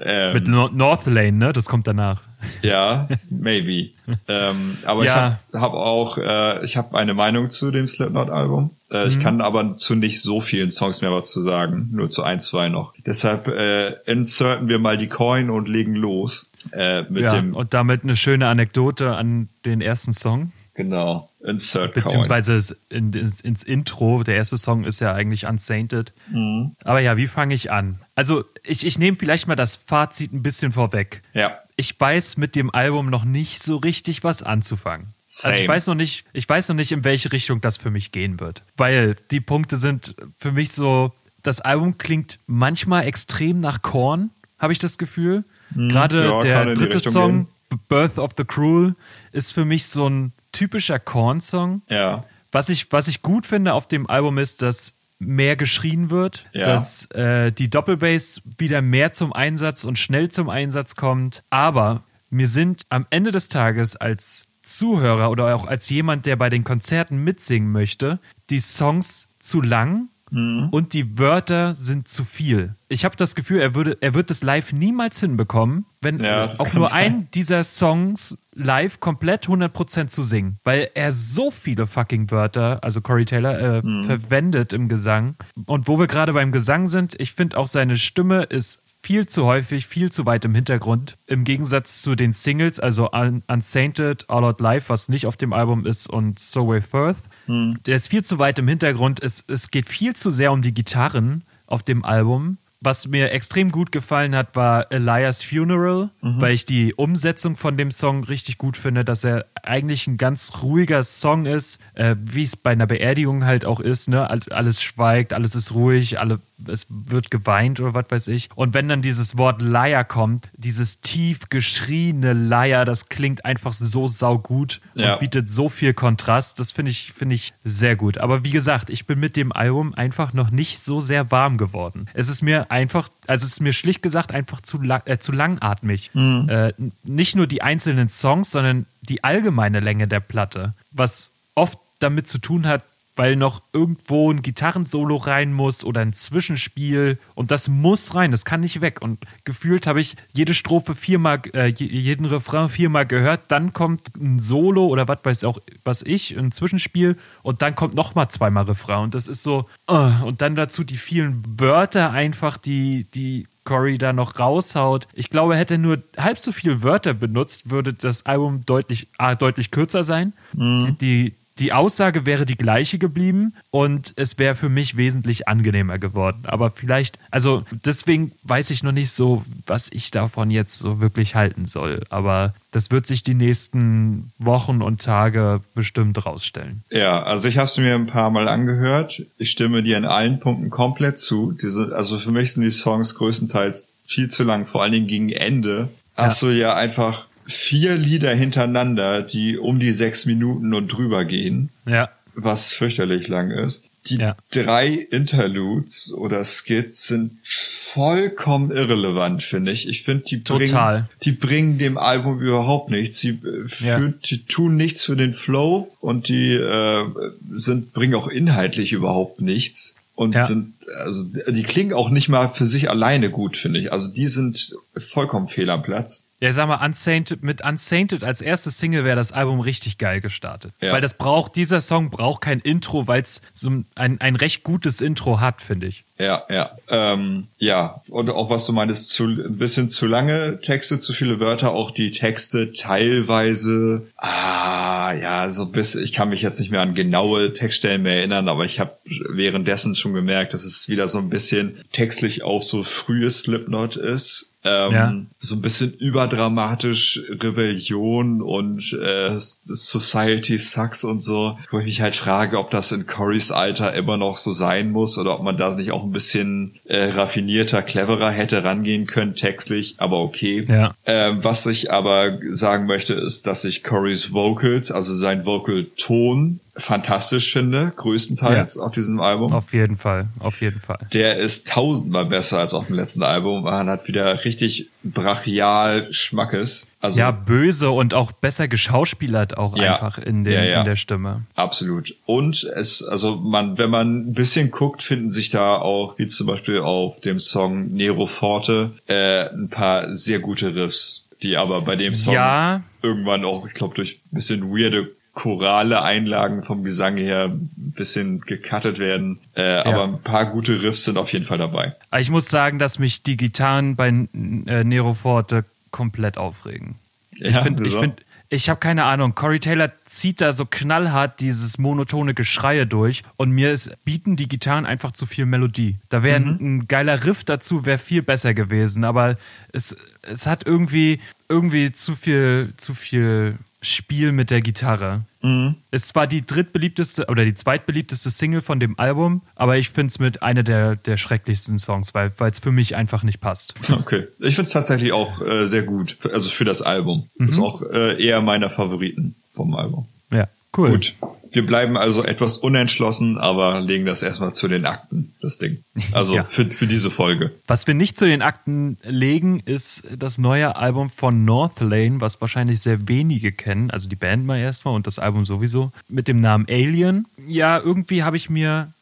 *laughs* ähm, mit Northlane, ne? Das kommt danach. Ja, maybe. ähm, aber ja. ich habe hab auch, äh, ich habe eine Meinung zu dem Slipknot-Album. Äh, mhm. Ich kann aber zu nicht so vielen Songs mehr was zu sagen, nur zu ein, zwei noch. Deshalb äh, inserten wir mal die Coin und legen los. Äh, mit ja, dem und damit eine schöne Anekdote an den ersten Song. Genau. Insert Beziehungsweise in, ins, ins, Intro. Der erste Song ist ja eigentlich Unsainted. Mhm. Aber ja, wie fange ich an? Also, ich, ich nehme vielleicht mal das Fazit ein bisschen vorweg. Ja. Ich weiß mit dem Album noch nicht so richtig was anzufangen. Same. Also ich weiß noch nicht, ich weiß noch nicht, in welche Richtung das für mich gehen wird. Weil die Punkte sind für mich so, das Album klingt manchmal extrem nach Korn, habe ich das Gefühl. Mhm. Gerade ja, der dritte Song, gehen. Birth of the Cruel, ist für mich so ein typischer Korn-Song. Ja. Was ich, was ich gut finde auf dem Album ist, dass mehr geschrien wird, ja. dass äh, die Doppelbass wieder mehr zum Einsatz und schnell zum Einsatz kommt. Aber mir sind am Ende des Tages als Zuhörer oder auch als jemand, der bei den Konzerten mitsingen möchte, die Songs zu lang Mhm. Und die Wörter sind zu viel. Ich habe das Gefühl, er, würde, er wird das live niemals hinbekommen, wenn ja, auch nur sein. ein dieser Songs live komplett 100% zu singen. Weil er so viele fucking Wörter, also Corey Taylor, äh, mhm. verwendet im Gesang. Und wo wir gerade beim Gesang sind, ich finde auch seine Stimme ist viel zu häufig, viel zu weit im Hintergrund. Im Gegensatz zu den Singles, also Unsainted, All Out Life, was nicht auf dem Album ist, und So With Firth. Hm. Der ist viel zu weit im Hintergrund. Es, es geht viel zu sehr um die Gitarren auf dem Album. Was mir extrem gut gefallen hat, war Elias Funeral, mhm. weil ich die Umsetzung von dem Song richtig gut finde, dass er eigentlich ein ganz ruhiger Song ist, äh, wie es bei einer Beerdigung halt auch ist. Ne? Alles schweigt, alles ist ruhig, alle es wird geweint oder was weiß ich. Und wenn dann dieses Wort Leier kommt, dieses tief geschrieene Leier, das klingt einfach so saugut ja. und bietet so viel Kontrast. Das finde ich, finde ich sehr gut. Aber wie gesagt, ich bin mit dem Album einfach noch nicht so sehr warm geworden. Es ist mir einfach, also es ist mir schlicht gesagt einfach zu, lang, äh, zu langatmig. Mhm. Äh, nicht nur die einzelnen Songs, sondern die allgemeine Länge der Platte. Was oft damit zu tun hat, weil noch irgendwo ein Gitarrensolo rein muss oder ein Zwischenspiel und das muss rein, das kann nicht weg. Und gefühlt habe ich jede Strophe viermal, äh, jeden Refrain viermal gehört, dann kommt ein Solo oder was weiß auch was ich, ein Zwischenspiel und dann kommt nochmal zweimal Refrain und das ist so, uh, und dann dazu die vielen Wörter einfach, die, die Corey da noch raushaut. Ich glaube, hätte er nur halb so viele Wörter benutzt, würde das Album deutlich, ah, deutlich kürzer sein. Mhm. Die, die, die Aussage wäre die gleiche geblieben und es wäre für mich wesentlich angenehmer geworden. Aber vielleicht, also deswegen weiß ich noch nicht so, was ich davon jetzt so wirklich halten soll. Aber das wird sich die nächsten Wochen und Tage bestimmt rausstellen. Ja, also ich habe es mir ein paar Mal angehört. Ich stimme dir in allen Punkten komplett zu. Diese, also für mich sind die Songs größtenteils viel zu lang, vor allen Dingen gegen Ende. Hast ja. du ja einfach vier Lieder hintereinander, die um die sechs Minuten und drüber gehen. Ja. Was fürchterlich lang ist. Die ja. drei Interludes oder Skits sind vollkommen irrelevant, finde ich. Ich finde, die bringen, die bringen dem Album überhaupt nichts. Sie, äh, ja. die tun nichts für den Flow und die äh, sind, bringen auch inhaltlich überhaupt nichts und ja. sind, also die klingen auch nicht mal für sich alleine gut, finde ich. Also die sind vollkommen fehl am Platz. Ja, sag mal, Unsainted, mit Unsainted als erstes Single wäre das Album richtig geil gestartet. Ja. Weil das braucht, dieser Song braucht kein Intro, weil es so ein, ein recht gutes Intro hat, finde ich. Ja, ja. Ähm, ja, und auch was du meinst, zu, ein bisschen zu lange Texte, zu viele Wörter, auch die Texte teilweise, ah, ja, so bis, ich kann mich jetzt nicht mehr an genaue Textstellen mehr erinnern, aber ich habe währenddessen schon gemerkt, dass es wieder so ein bisschen textlich auch so frühes Slipknot ist ähm, ja. So ein bisschen überdramatisch Rebellion und äh, Society sucks und so. Wo ich mich halt frage, ob das in Corys Alter immer noch so sein muss oder ob man da nicht auch ein bisschen äh, raffinierter, cleverer hätte rangehen können, textlich, aber okay. Ja. Ähm, was ich aber sagen möchte, ist, dass ich Corys Vocals, also sein Vocal-Ton, fantastisch finde, größtenteils ja. auf diesem Album. Auf jeden Fall, auf jeden Fall. Der ist tausendmal besser als auf dem letzten Album. Man hat wieder richtig brachial Schmackes. Also, ja, böse und auch besser geschauspielert auch ja, einfach in, den, ja, ja. in der Stimme. Absolut. Und es, also man, wenn man ein bisschen guckt, finden sich da auch, wie zum Beispiel auf dem Song Nero Forte, äh, ein paar sehr gute Riffs, die aber bei dem Song ja. irgendwann auch, ich glaube, durch ein bisschen weirde chorale Einlagen vom Gesang her ein bisschen gecuttet werden. Äh, ja. Aber ein paar gute Riffs sind auf jeden Fall dabei. Ich muss sagen, dass mich die Gitarren bei äh, Nero Forte komplett aufregen. Ja, ich finde, ich finde, ich habe keine Ahnung. Corey Taylor zieht da so knallhart dieses monotone Geschreie durch und mir ist, bieten die Gitarren einfach zu viel Melodie. Da wäre mhm. ein, ein, geiler Riff dazu, wäre viel besser gewesen, aber es, es hat irgendwie, irgendwie zu viel, zu viel Spiel mit der Gitarre. Mhm. Ist zwar die drittbeliebteste oder die zweitbeliebteste Single von dem Album, aber ich finde es mit einer der, der schrecklichsten Songs, weil es für mich einfach nicht passt. Okay. Ich finde es tatsächlich auch äh, sehr gut, also für das Album. Mhm. Ist auch äh, eher meiner Favoriten vom Album. Ja, cool. Gut. Wir bleiben also etwas unentschlossen, aber legen das erstmal zu den Akten, das Ding. *laughs* Also ja. für, für diese Folge. Was wir nicht zu den Akten legen, ist das neue Album von Northlane, was wahrscheinlich sehr wenige kennen. Also die Band mal erstmal und das Album sowieso. Mit dem Namen Alien. Ja, irgendwie habe ich mir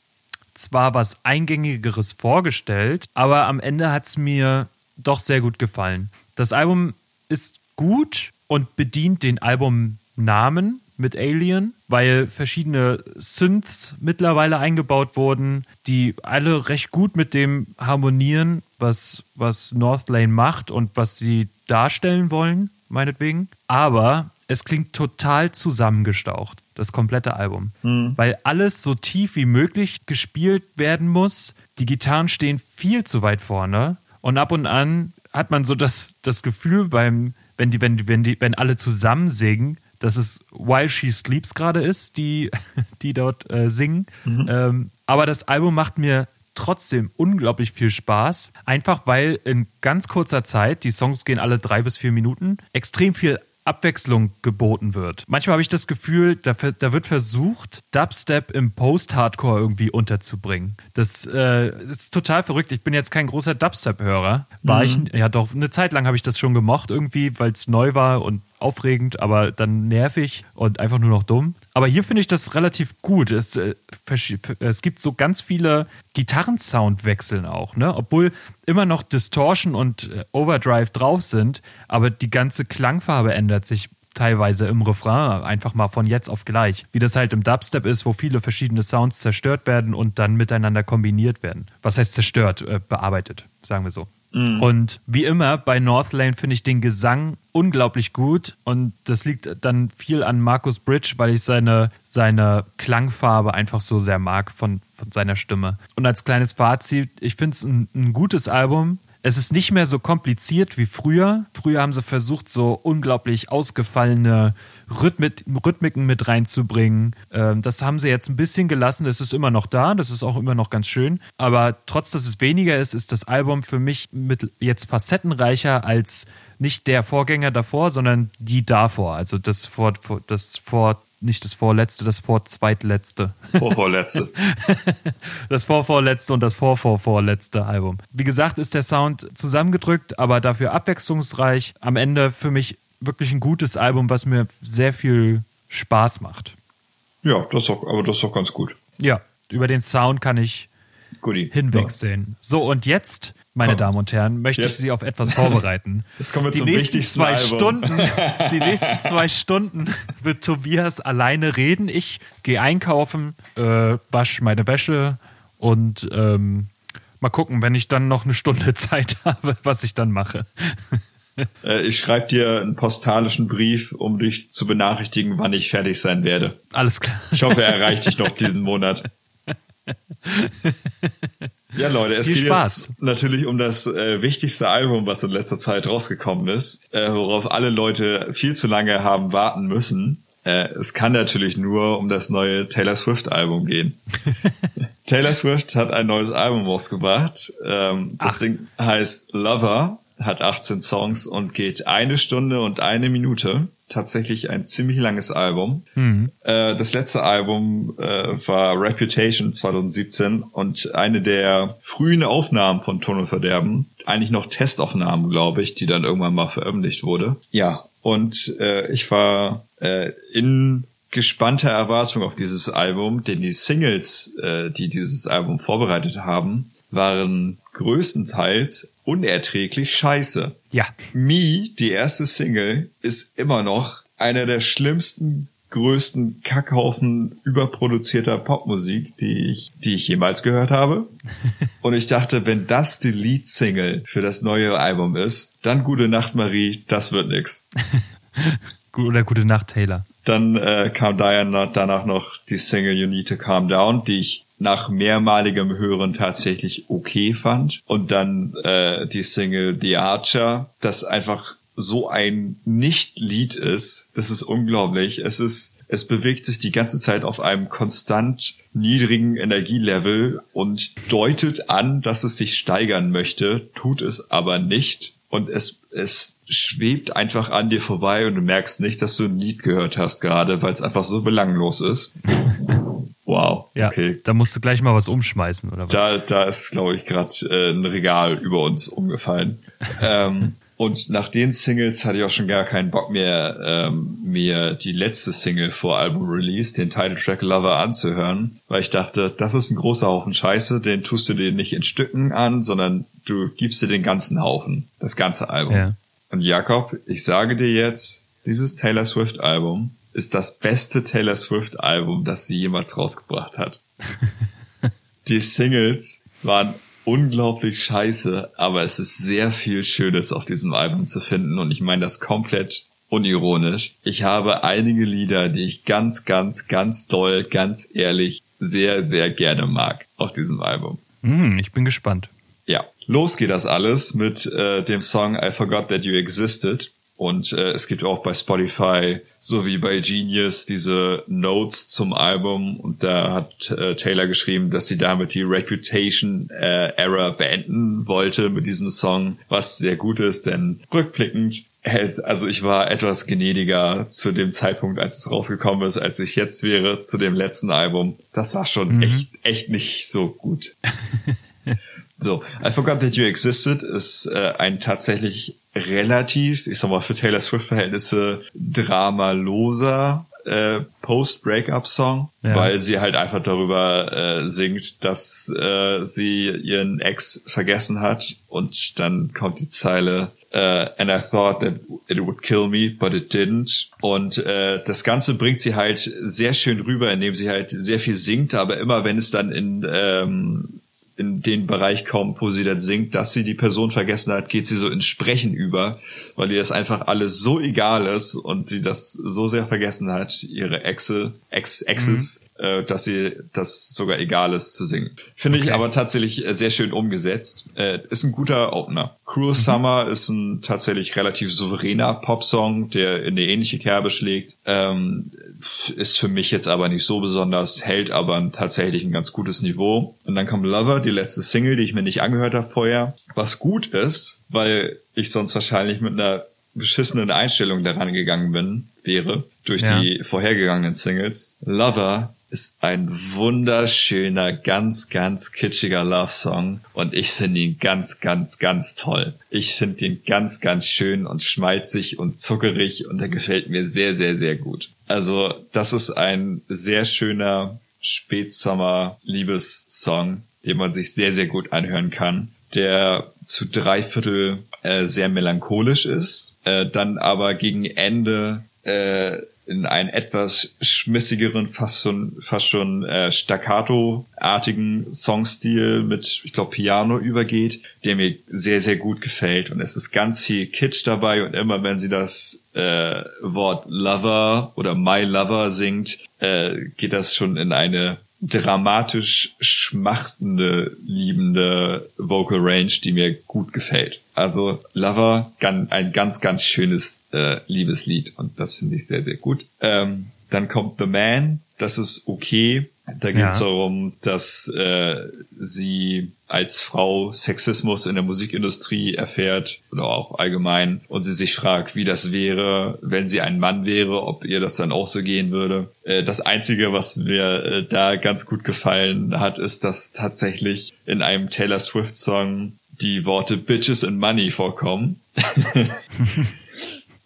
zwar was Eingängigeres vorgestellt, aber am Ende hat es mir doch sehr gut gefallen. Das Album ist gut und bedient den Albumnamen mit Alien, weil verschiedene Synths mittlerweile eingebaut wurden, die alle recht gut mit dem harmonieren was, was Northlane macht und was sie darstellen wollen, meinetwegen. Aber es klingt total zusammengestaucht, das komplette Album. Mhm. Weil alles so tief wie möglich gespielt werden muss. Die Gitarren stehen viel zu weit vorne. Und ab und an hat man so das, das Gefühl beim, wenn die, wenn die, wenn die, wenn alle zusammen singen, dass es While She Sleeps gerade ist, die, *laughs* die dort äh, singen. Mhm. Ähm, aber das Album macht mir trotzdem unglaublich viel Spaß. Einfach weil in ganz kurzer Zeit, die Songs gehen alle drei bis vier Minuten, extrem viel Abwechslung geboten wird. Manchmal habe ich das Gefühl, da, da, wird versucht, Dubstep im Post-Hardcore irgendwie unterzubringen. Das, äh, ist total verrückt. Ich bin jetzt kein großer Dubstep-Hörer. War mhm. ich, ja doch, eine Zeit lang habe ich das schon gemocht irgendwie, weil es neu war und aufregend, aber dann nervig und einfach nur noch dumm. Aber hier finde ich das relativ gut. Es, äh, es gibt so ganz viele Gitarrensoundwechseln auch, ne? Obwohl immer noch Distortion und äh, Overdrive drauf sind, aber die ganze Klangfarbe ändert sich teilweise im Refrain einfach mal von jetzt auf gleich. Wie das halt im Dubstep ist, wo viele verschiedene Sounds zerstört werden und dann miteinander kombiniert werden. Was heißt zerstört? Äh, bearbeitet, sagen wir so. Mhm. Und wie immer bei Northlane finde ich den Gesang unglaublich gut und das liegt dann viel an Markus Bridge, weil ich seine, seine Klangfarbe einfach so sehr mag von, von seiner Stimme. Und als kleines Fazit, ich finde es ein, ein gutes Album. Es ist nicht mehr so kompliziert wie früher. Früher haben sie versucht, so unglaublich ausgefallene Rhythmik, Rhythmiken mit reinzubringen. Ähm, das haben sie jetzt ein bisschen gelassen. Das ist immer noch da. Das ist auch immer noch ganz schön. Aber trotz, dass es weniger ist, ist das Album für mich mit jetzt facettenreicher als nicht der Vorgänger davor, sondern die davor. Also das vor, das vor nicht das vorletzte, das vorzweitletzte. Vorvorletzte. *laughs* das vorvorletzte und das vorvorvorletzte Album. Wie gesagt, ist der Sound zusammengedrückt, aber dafür abwechslungsreich. Am Ende für mich wirklich ein gutes Album, was mir sehr viel Spaß macht. Ja, das ist auch, aber das ist auch ganz gut. Ja, über den Sound kann ich Goodie. hinwegsehen. Ja. So, und jetzt, meine. Damen und Herren, möchte jetzt. ich Sie auf etwas vorbereiten. *laughs* Jetzt kommen wir die zum nächsten zwei Album. Stunden, *laughs* Die nächsten zwei Stunden wird Tobias alleine reden. Ich gehe einkaufen, äh, wasche meine Wäsche und ähm, mal gucken, wenn ich dann noch eine Stunde *laughs* Zeit habe, was ich dann mache. Äh, ich schreibe dir einen postalischen Brief, um dich zu benachrichtigen, wann ich fertig sein werde. Alles klar. Ich hoffe, er erreicht dich noch diesen Monat. Ja, Leute, es Viel geht Spaß. jetzt natürlich um das äh, wichtigste Album, was in letzter Zeit rausgekommen ist, äh, worauf alle Leute viel zu lange haben warten müssen. Äh, es kann natürlich nur um das neue Taylor Swift Album gehen. *laughs* Taylor Swift hat ein neues Album rausgebracht. Ähm, das Ach. Ding heißt Lover hat 18 Songs und geht eine Stunde und eine Minute. Tatsächlich ein ziemlich langes Album. Mhm. Äh, das letzte Album äh, war Reputation 2017 und eine der frühen Aufnahmen von Ton und Verderben. Eigentlich noch Testaufnahmen, glaube ich, die dann irgendwann mal veröffentlicht wurde. Ja, und äh, ich war äh, in gespannter Erwartung auf dieses Album, denn die Singles, äh, die dieses Album vorbereitet haben, waren größtenteils unerträglich scheiße. Ja. Me, die erste Single, ist immer noch einer der schlimmsten, größten Kackhaufen überproduzierter Popmusik, die ich, die ich jemals gehört habe. *laughs* Und ich dachte, wenn das die Lead-Single für das neue Album ist, dann Gute Nacht Marie, das wird nix. *laughs* Oder Gute Nacht Taylor. Dann äh, kam danach noch die Single You Need to Calm Down, die ich nach mehrmaligem Hören tatsächlich okay fand. Und dann äh, die Single The Archer, das einfach so ein Nicht-Lied ist. Das ist unglaublich. Es ist es bewegt sich die ganze Zeit auf einem konstant niedrigen Energielevel und deutet an, dass es sich steigern möchte, tut es aber nicht. Und es, es schwebt einfach an dir vorbei und du merkst nicht, dass du ein Lied gehört hast gerade, weil es einfach so belanglos ist. *laughs* Wow. Ja, okay. Da musst du gleich mal was umschmeißen, oder was? Da, da ist, glaube ich, gerade äh, ein Regal über uns umgefallen. *laughs* ähm, und nach den Singles hatte ich auch schon gar keinen Bock mehr, ähm, mir die letzte Single vor Album-Release, den Title-Track Lover, anzuhören, weil ich dachte, das ist ein großer Haufen Scheiße, den tust du dir nicht in Stücken an, sondern du gibst dir den ganzen Haufen, das ganze Album. Ja. Und Jakob, ich sage dir jetzt, dieses Taylor Swift-Album ist das beste Taylor Swift-Album, das sie jemals rausgebracht hat. *laughs* die Singles waren unglaublich scheiße, aber es ist sehr viel Schönes auf diesem Album zu finden und ich meine das komplett unironisch. Ich habe einige Lieder, die ich ganz, ganz, ganz doll, ganz ehrlich sehr, sehr gerne mag auf diesem Album. Mm, ich bin gespannt. Ja, los geht das alles mit äh, dem Song I Forgot That You Existed. Und äh, es gibt auch bei Spotify sowie bei Genius diese Notes zum Album und da hat äh, Taylor geschrieben, dass sie damit die Reputation äh, Era beenden wollte mit diesem Song, was sehr gut ist, denn rückblickend also ich war etwas gnädiger zu dem Zeitpunkt, als es rausgekommen ist, als ich jetzt wäre zu dem letzten Album. Das war schon mhm. echt, echt nicht so gut. *laughs* so, I Forgot That You Existed ist äh, ein tatsächlich relativ, ich sag mal, für Taylor Swift-Verhältnisse dramaloser äh, Post-Breakup-Song, ja. weil sie halt einfach darüber äh, singt, dass äh, sie ihren Ex vergessen hat und dann kommt die Zeile Uh, and I thought that it would kill me, but it didn't. Und äh, das Ganze bringt sie halt sehr schön rüber, indem sie halt sehr viel singt, aber immer wenn es dann in ähm, in den Bereich kommt, wo sie dann singt, dass sie die Person vergessen hat, geht sie so ins Sprechen über, weil ihr das einfach alles so egal ist und sie das so sehr vergessen hat, ihre Exe, Ex, Exes, mhm. äh, dass sie das sogar egal ist zu singen. Finde okay. ich aber tatsächlich äh, sehr schön umgesetzt. Äh, ist ein guter Opener. Cruel mhm. Summer ist ein tatsächlich relativ souveräner Popsong, der in eine ähnliche Kerbe schlägt. Ähm, ist für mich jetzt aber nicht so besonders, hält aber tatsächlich ein ganz gutes Niveau. Und dann kommt Lover, die letzte Single, die ich mir nicht angehört habe vorher. Was gut ist, weil ich sonst wahrscheinlich mit einer beschissenen Einstellung daran gegangen bin, wäre, durch ja. die vorhergegangenen Singles. Lover ist ein wunderschöner, ganz, ganz kitschiger Love-Song und ich finde ihn ganz, ganz, ganz toll. Ich finde ihn ganz, ganz schön und schmalzig und zuckerig und er gefällt mir sehr, sehr, sehr gut. Also das ist ein sehr schöner Spätsommer-Liebessong, den man sich sehr, sehr gut anhören kann, der zu drei Viertel äh, sehr melancholisch ist, äh, dann aber gegen Ende äh, in einen etwas schmissigeren, fast schon, fast schon äh, staccato-artigen Songstil mit, ich glaube, Piano übergeht, der mir sehr, sehr gut gefällt. Und es ist ganz viel Kitsch dabei und immer wenn sie das äh, Wort Lover oder My Lover singt, äh, geht das schon in eine dramatisch schmachtende, liebende Vocal Range, die mir gut gefällt. Also Lover, ein ganz, ganz schönes äh, Liebeslied und das finde ich sehr, sehr gut. Ähm, dann kommt The Man, das ist okay. Da geht es ja. darum, dass äh, sie als Frau Sexismus in der Musikindustrie erfährt oder auch allgemein und sie sich fragt, wie das wäre, wenn sie ein Mann wäre, ob ihr das dann auch so gehen würde. Äh, das Einzige, was mir äh, da ganz gut gefallen hat, ist, dass tatsächlich in einem Taylor Swift-Song die Worte Bitches and Money vorkommen. *laughs*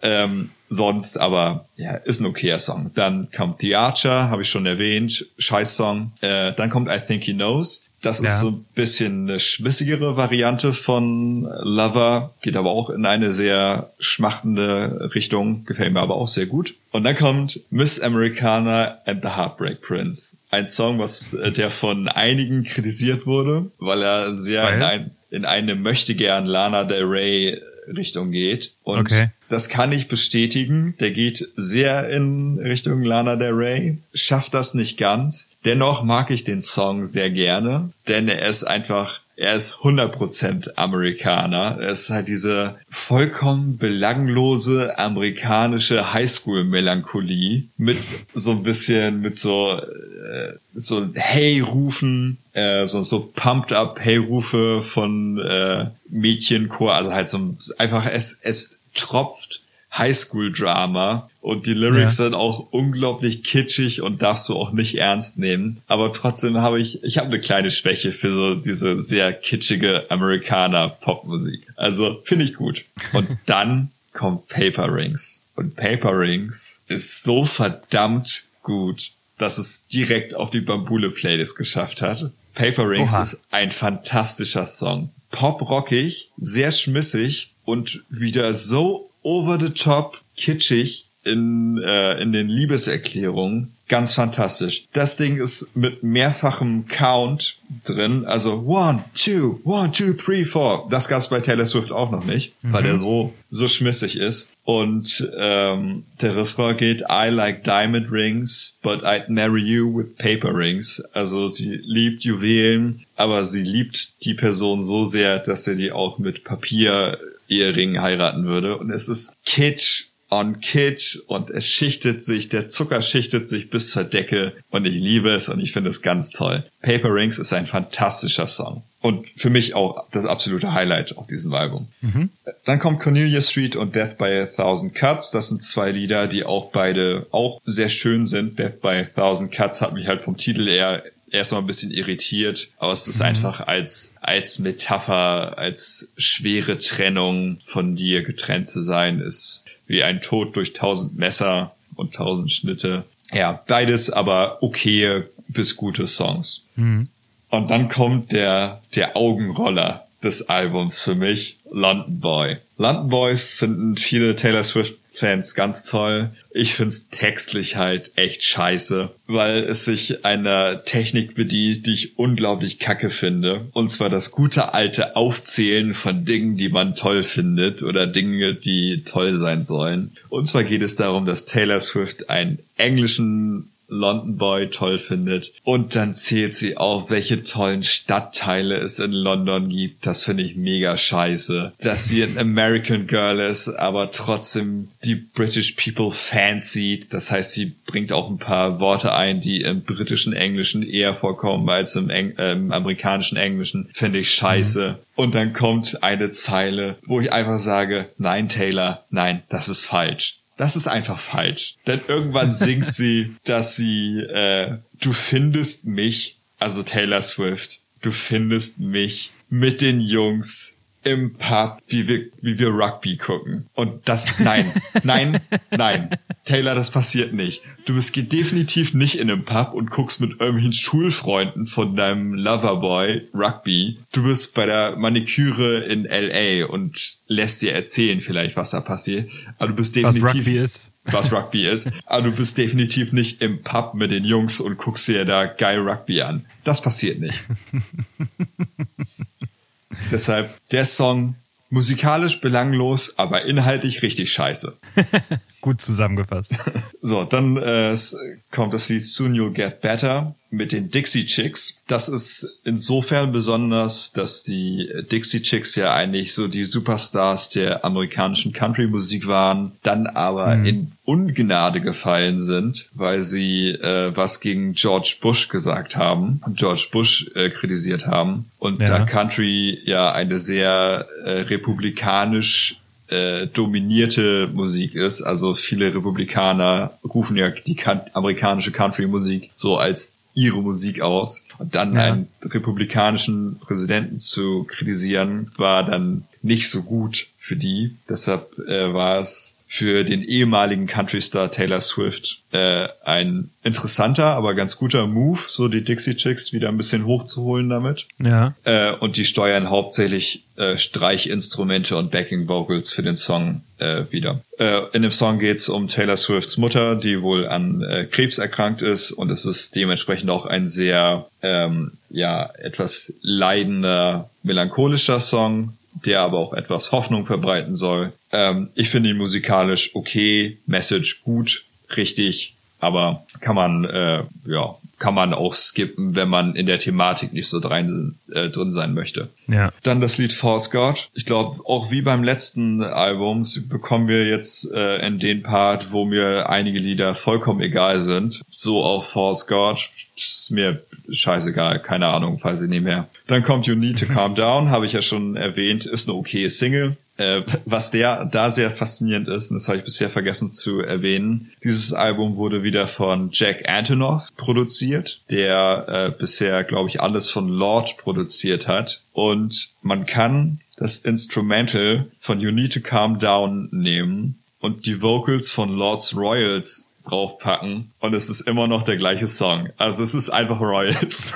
ähm, sonst aber, ja, ist ein okayer Song. Dann kommt The Archer, habe ich schon erwähnt, scheiß Song. Äh, dann kommt I Think He Knows. Das ja. ist so ein bisschen eine schmissigere Variante von Lover, geht aber auch in eine sehr schmachtende Richtung, gefällt mir aber auch sehr gut. Und dann kommt Miss Americana and the Heartbreak Prince. Ein Song, was äh, der von einigen kritisiert wurde, weil er sehr weil? in ein in eine möchte gern Lana Del Rey Richtung geht. Und okay. das kann ich bestätigen. Der geht sehr in Richtung Lana Del Rey, schafft das nicht ganz. Dennoch mag ich den Song sehr gerne, denn er ist einfach er ist 100% Amerikaner. Er ist halt diese vollkommen belanglose amerikanische Highschool-Melancholie mit so ein bisschen, mit so, äh, so Hey-Rufen, äh, so, so Pumped-up Hey-Rufe von äh, Mädchenchor. Also halt so einfach, es, es tropft Highschool-Drama und die Lyrics ja. sind auch unglaublich kitschig und darfst du auch nicht ernst nehmen. Aber trotzdem habe ich, ich habe eine kleine Schwäche für so diese sehr kitschige Amerikaner-Popmusik. Also finde ich gut. Und *laughs* dann kommt Paper Rings. Und Paper Rings ist so verdammt gut, dass es direkt auf die Bambule-Playlist geschafft hat. Paper Rings Oha. ist ein fantastischer Song. Pop-rockig, sehr schmissig und wieder so over the top kitschig in, äh, in den Liebeserklärungen, Ganz fantastisch. Das Ding ist mit mehrfachem Count drin. Also one, two, one, two, three, four. Das gab's bei Taylor Swift auch noch nicht, mhm. weil der so so schmissig ist. Und ähm, der Refrain geht I like diamond rings, but I'd marry you with paper rings. Also sie liebt Juwelen, aber sie liebt die Person so sehr, dass sie die auch mit Papier Ehering heiraten würde. Und es ist Kitsch on Kitsch und es schichtet sich, der Zucker schichtet sich bis zur Decke und ich liebe es und ich finde es ganz toll. Paper Rings ist ein fantastischer Song. Und für mich auch das absolute Highlight auf diesem Album. Mhm. Dann kommt Cornelia Street und Death by a Thousand Cuts. Das sind zwei Lieder, die auch beide auch sehr schön sind. Death by a Thousand Cuts hat mich halt vom Titel eher erstmal ein bisschen irritiert, aber es ist mhm. einfach als, als Metapher, als schwere Trennung von dir getrennt zu sein, ist wie ein Tod durch tausend Messer und tausend Schnitte. Ja, beides aber okay bis gute Songs. Mhm. Und dann kommt der, der Augenroller des Albums für mich, London Boy. London Boy finden viele Taylor Swift Fans ganz toll. Ich find's textlich halt echt scheiße, weil es sich einer Technik bedient, die ich unglaublich kacke finde. Und zwar das gute alte Aufzählen von Dingen, die man toll findet oder Dinge, die toll sein sollen. Und zwar geht es darum, dass Taylor Swift einen englischen London Boy toll findet. Und dann zählt sie auch, welche tollen Stadtteile es in London gibt. Das finde ich mega scheiße. Dass sie ein American Girl ist, aber trotzdem die British People fancied. Das heißt, sie bringt auch ein paar Worte ein, die im britischen Englischen eher vorkommen als im, Eng äh, im amerikanischen Englischen. Finde ich scheiße. Mhm. Und dann kommt eine Zeile, wo ich einfach sage, nein, Taylor, nein, das ist falsch. Das ist einfach falsch. Denn irgendwann *laughs* singt sie, dass sie, äh, du findest mich, also Taylor Swift, du findest mich mit den Jungs im Pub, wie wir, wie wir Rugby gucken. Und das, nein, *laughs* nein, nein. Taylor, das passiert nicht. Du bist definitiv nicht in einem Pub und guckst mit irgendwelchen Schulfreunden von deinem Loverboy Rugby. Du bist bei der Maniküre in LA und lässt dir erzählen vielleicht, was da passiert. Aber du bist definitiv. Was Rugby ist. Was *laughs* Rugby ist. Aber du bist definitiv nicht im Pub mit den Jungs und guckst dir da geil Rugby an. Das passiert nicht. *laughs* Deshalb der Song musikalisch belanglos, aber inhaltlich richtig scheiße. *laughs* Gut zusammengefasst. So, dann äh, kommt das Lied Soon You'll Get Better mit den Dixie Chicks. Das ist insofern besonders, dass die Dixie Chicks ja eigentlich so die Superstars der amerikanischen Country-Musik waren, dann aber mhm. in Ungnade gefallen sind, weil sie äh, was gegen George Bush gesagt haben und George Bush äh, kritisiert haben. Und ja. da Country ja eine sehr äh, republikanisch äh, dominierte Musik ist. Also viele Republikaner rufen ja die amerikanische Country-Musik so als ihre Musik aus. Und dann ja. einen republikanischen Präsidenten zu kritisieren, war dann nicht so gut für die. Deshalb äh, war es für den ehemaligen Country-Star Taylor Swift äh, ein interessanter, aber ganz guter Move, so die Dixie Chicks wieder ein bisschen hochzuholen damit. Ja. Äh, und die steuern hauptsächlich äh, Streichinstrumente und Backing Vocals für den Song äh, wieder. Äh, in dem Song geht's um Taylor Swifts Mutter, die wohl an äh, Krebs erkrankt ist und es ist dementsprechend auch ein sehr ähm, ja etwas leidender, melancholischer Song der aber auch etwas Hoffnung verbreiten soll. Ähm, ich finde ihn musikalisch okay, Message gut, richtig, aber kann man äh, ja kann man auch skippen, wenn man in der Thematik nicht so drin, äh, drin sein möchte. Ja. Dann das Lied False God. Ich glaube, auch wie beim letzten Album bekommen wir jetzt äh, in den Part, wo mir einige Lieder vollkommen egal sind. So auch False God. Ist mir scheißegal, keine Ahnung, weiß ich nicht mehr. Dann kommt You Need to Calm Down, *laughs* habe ich ja schon erwähnt, ist eine okay Single. Äh, was der da sehr faszinierend ist, und das habe ich bisher vergessen zu erwähnen, dieses Album wurde wieder von Jack Antonoff produziert, der äh, bisher, glaube ich, alles von Lord produziert hat. Und man kann das Instrumental von You Need to Calm Down nehmen und die Vocals von Lords Royals draufpacken und es ist immer noch der gleiche Song. Also es ist einfach Royals.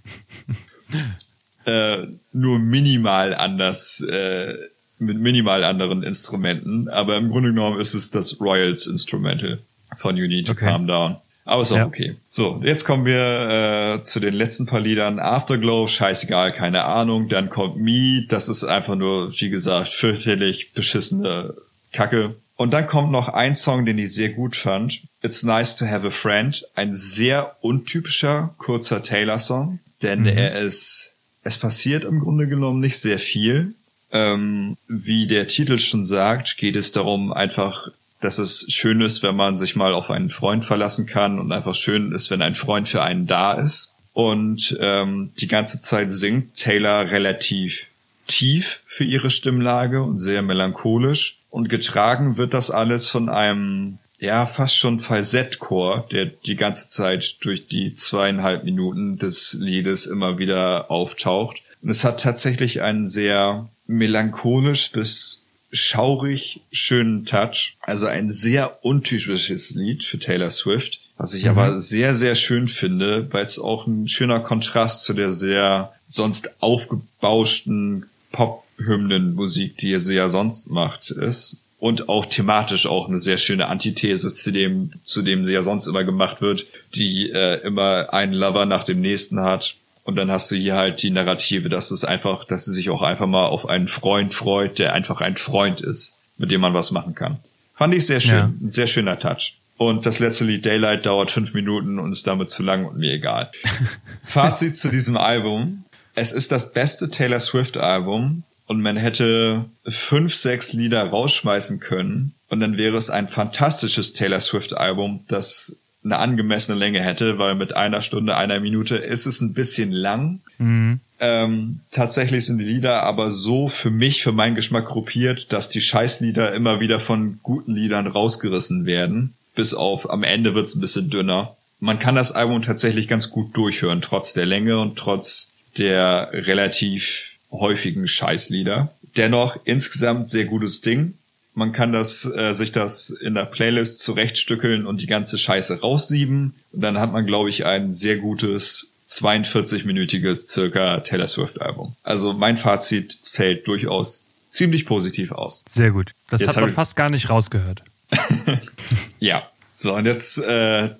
*laughs* äh, nur minimal anders, äh, mit minimal anderen Instrumenten, aber im Grunde genommen ist es das Royals Instrumental von You Need to okay. Calm Down. Aber ist auch ja. okay. So, jetzt kommen wir äh, zu den letzten paar Liedern. Afterglow, scheißegal, keine Ahnung. Dann kommt Me, das ist einfach nur, wie gesagt, fürchterlich beschissene Kacke. Und dann kommt noch ein Song, den ich sehr gut fand. It's Nice to Have a Friend. Ein sehr untypischer, kurzer Taylor-Song. Denn mhm. er ist, es passiert im Grunde genommen nicht sehr viel. Ähm, wie der Titel schon sagt, geht es darum, einfach dass es schön ist, wenn man sich mal auf einen Freund verlassen kann und einfach schön ist, wenn ein Freund für einen da ist. Und ähm, die ganze Zeit singt Taylor relativ tief für ihre Stimmlage und sehr melancholisch. Und getragen wird das alles von einem, ja, fast schon Falsettchor, der die ganze Zeit durch die zweieinhalb Minuten des Liedes immer wieder auftaucht. Und es hat tatsächlich einen sehr melancholisch bis schaurig schönen Touch. Also ein sehr untypisches Lied für Taylor Swift, was ich mhm. aber sehr, sehr schön finde, weil es auch ein schöner Kontrast zu der sehr sonst aufgebauschten Pop-Hymnen-Musik, die sie ja sonst macht, ist. Und auch thematisch auch eine sehr schöne Antithese zu dem, zu dem sie ja sonst immer gemacht wird, die äh, immer einen Lover nach dem nächsten hat und dann hast du hier halt die Narrative, dass es einfach, dass sie sich auch einfach mal auf einen Freund freut, der einfach ein Freund ist, mit dem man was machen kann. Fand ich sehr schön, ja. ein sehr schöner Touch. Und das letzte Lied Daylight dauert fünf Minuten und ist damit zu lang und mir egal. *laughs* Fazit zu diesem Album. Es ist das beste Taylor Swift Album und man hätte fünf, sechs Lieder rausschmeißen können und dann wäre es ein fantastisches Taylor Swift Album, das eine angemessene Länge hätte, weil mit einer Stunde, einer Minute ist es ein bisschen lang. Mhm. Ähm, tatsächlich sind die Lieder aber so für mich, für meinen Geschmack gruppiert, dass die Scheißlieder immer wieder von guten Liedern rausgerissen werden. Bis auf am Ende wird's ein bisschen dünner. Man kann das Album tatsächlich ganz gut durchhören, trotz der Länge und trotz der relativ häufigen Scheißlieder. Dennoch insgesamt sehr gutes Ding man kann das, äh, sich das in der Playlist zurechtstückeln und die ganze Scheiße raussieben. Und dann hat man, glaube ich, ein sehr gutes 42-minütiges circa Taylor Swift Album. Also mein Fazit fällt durchaus ziemlich positiv aus. Sehr gut. Das jetzt hat man fast gar nicht rausgehört. *laughs* ja. So, und jetzt, äh,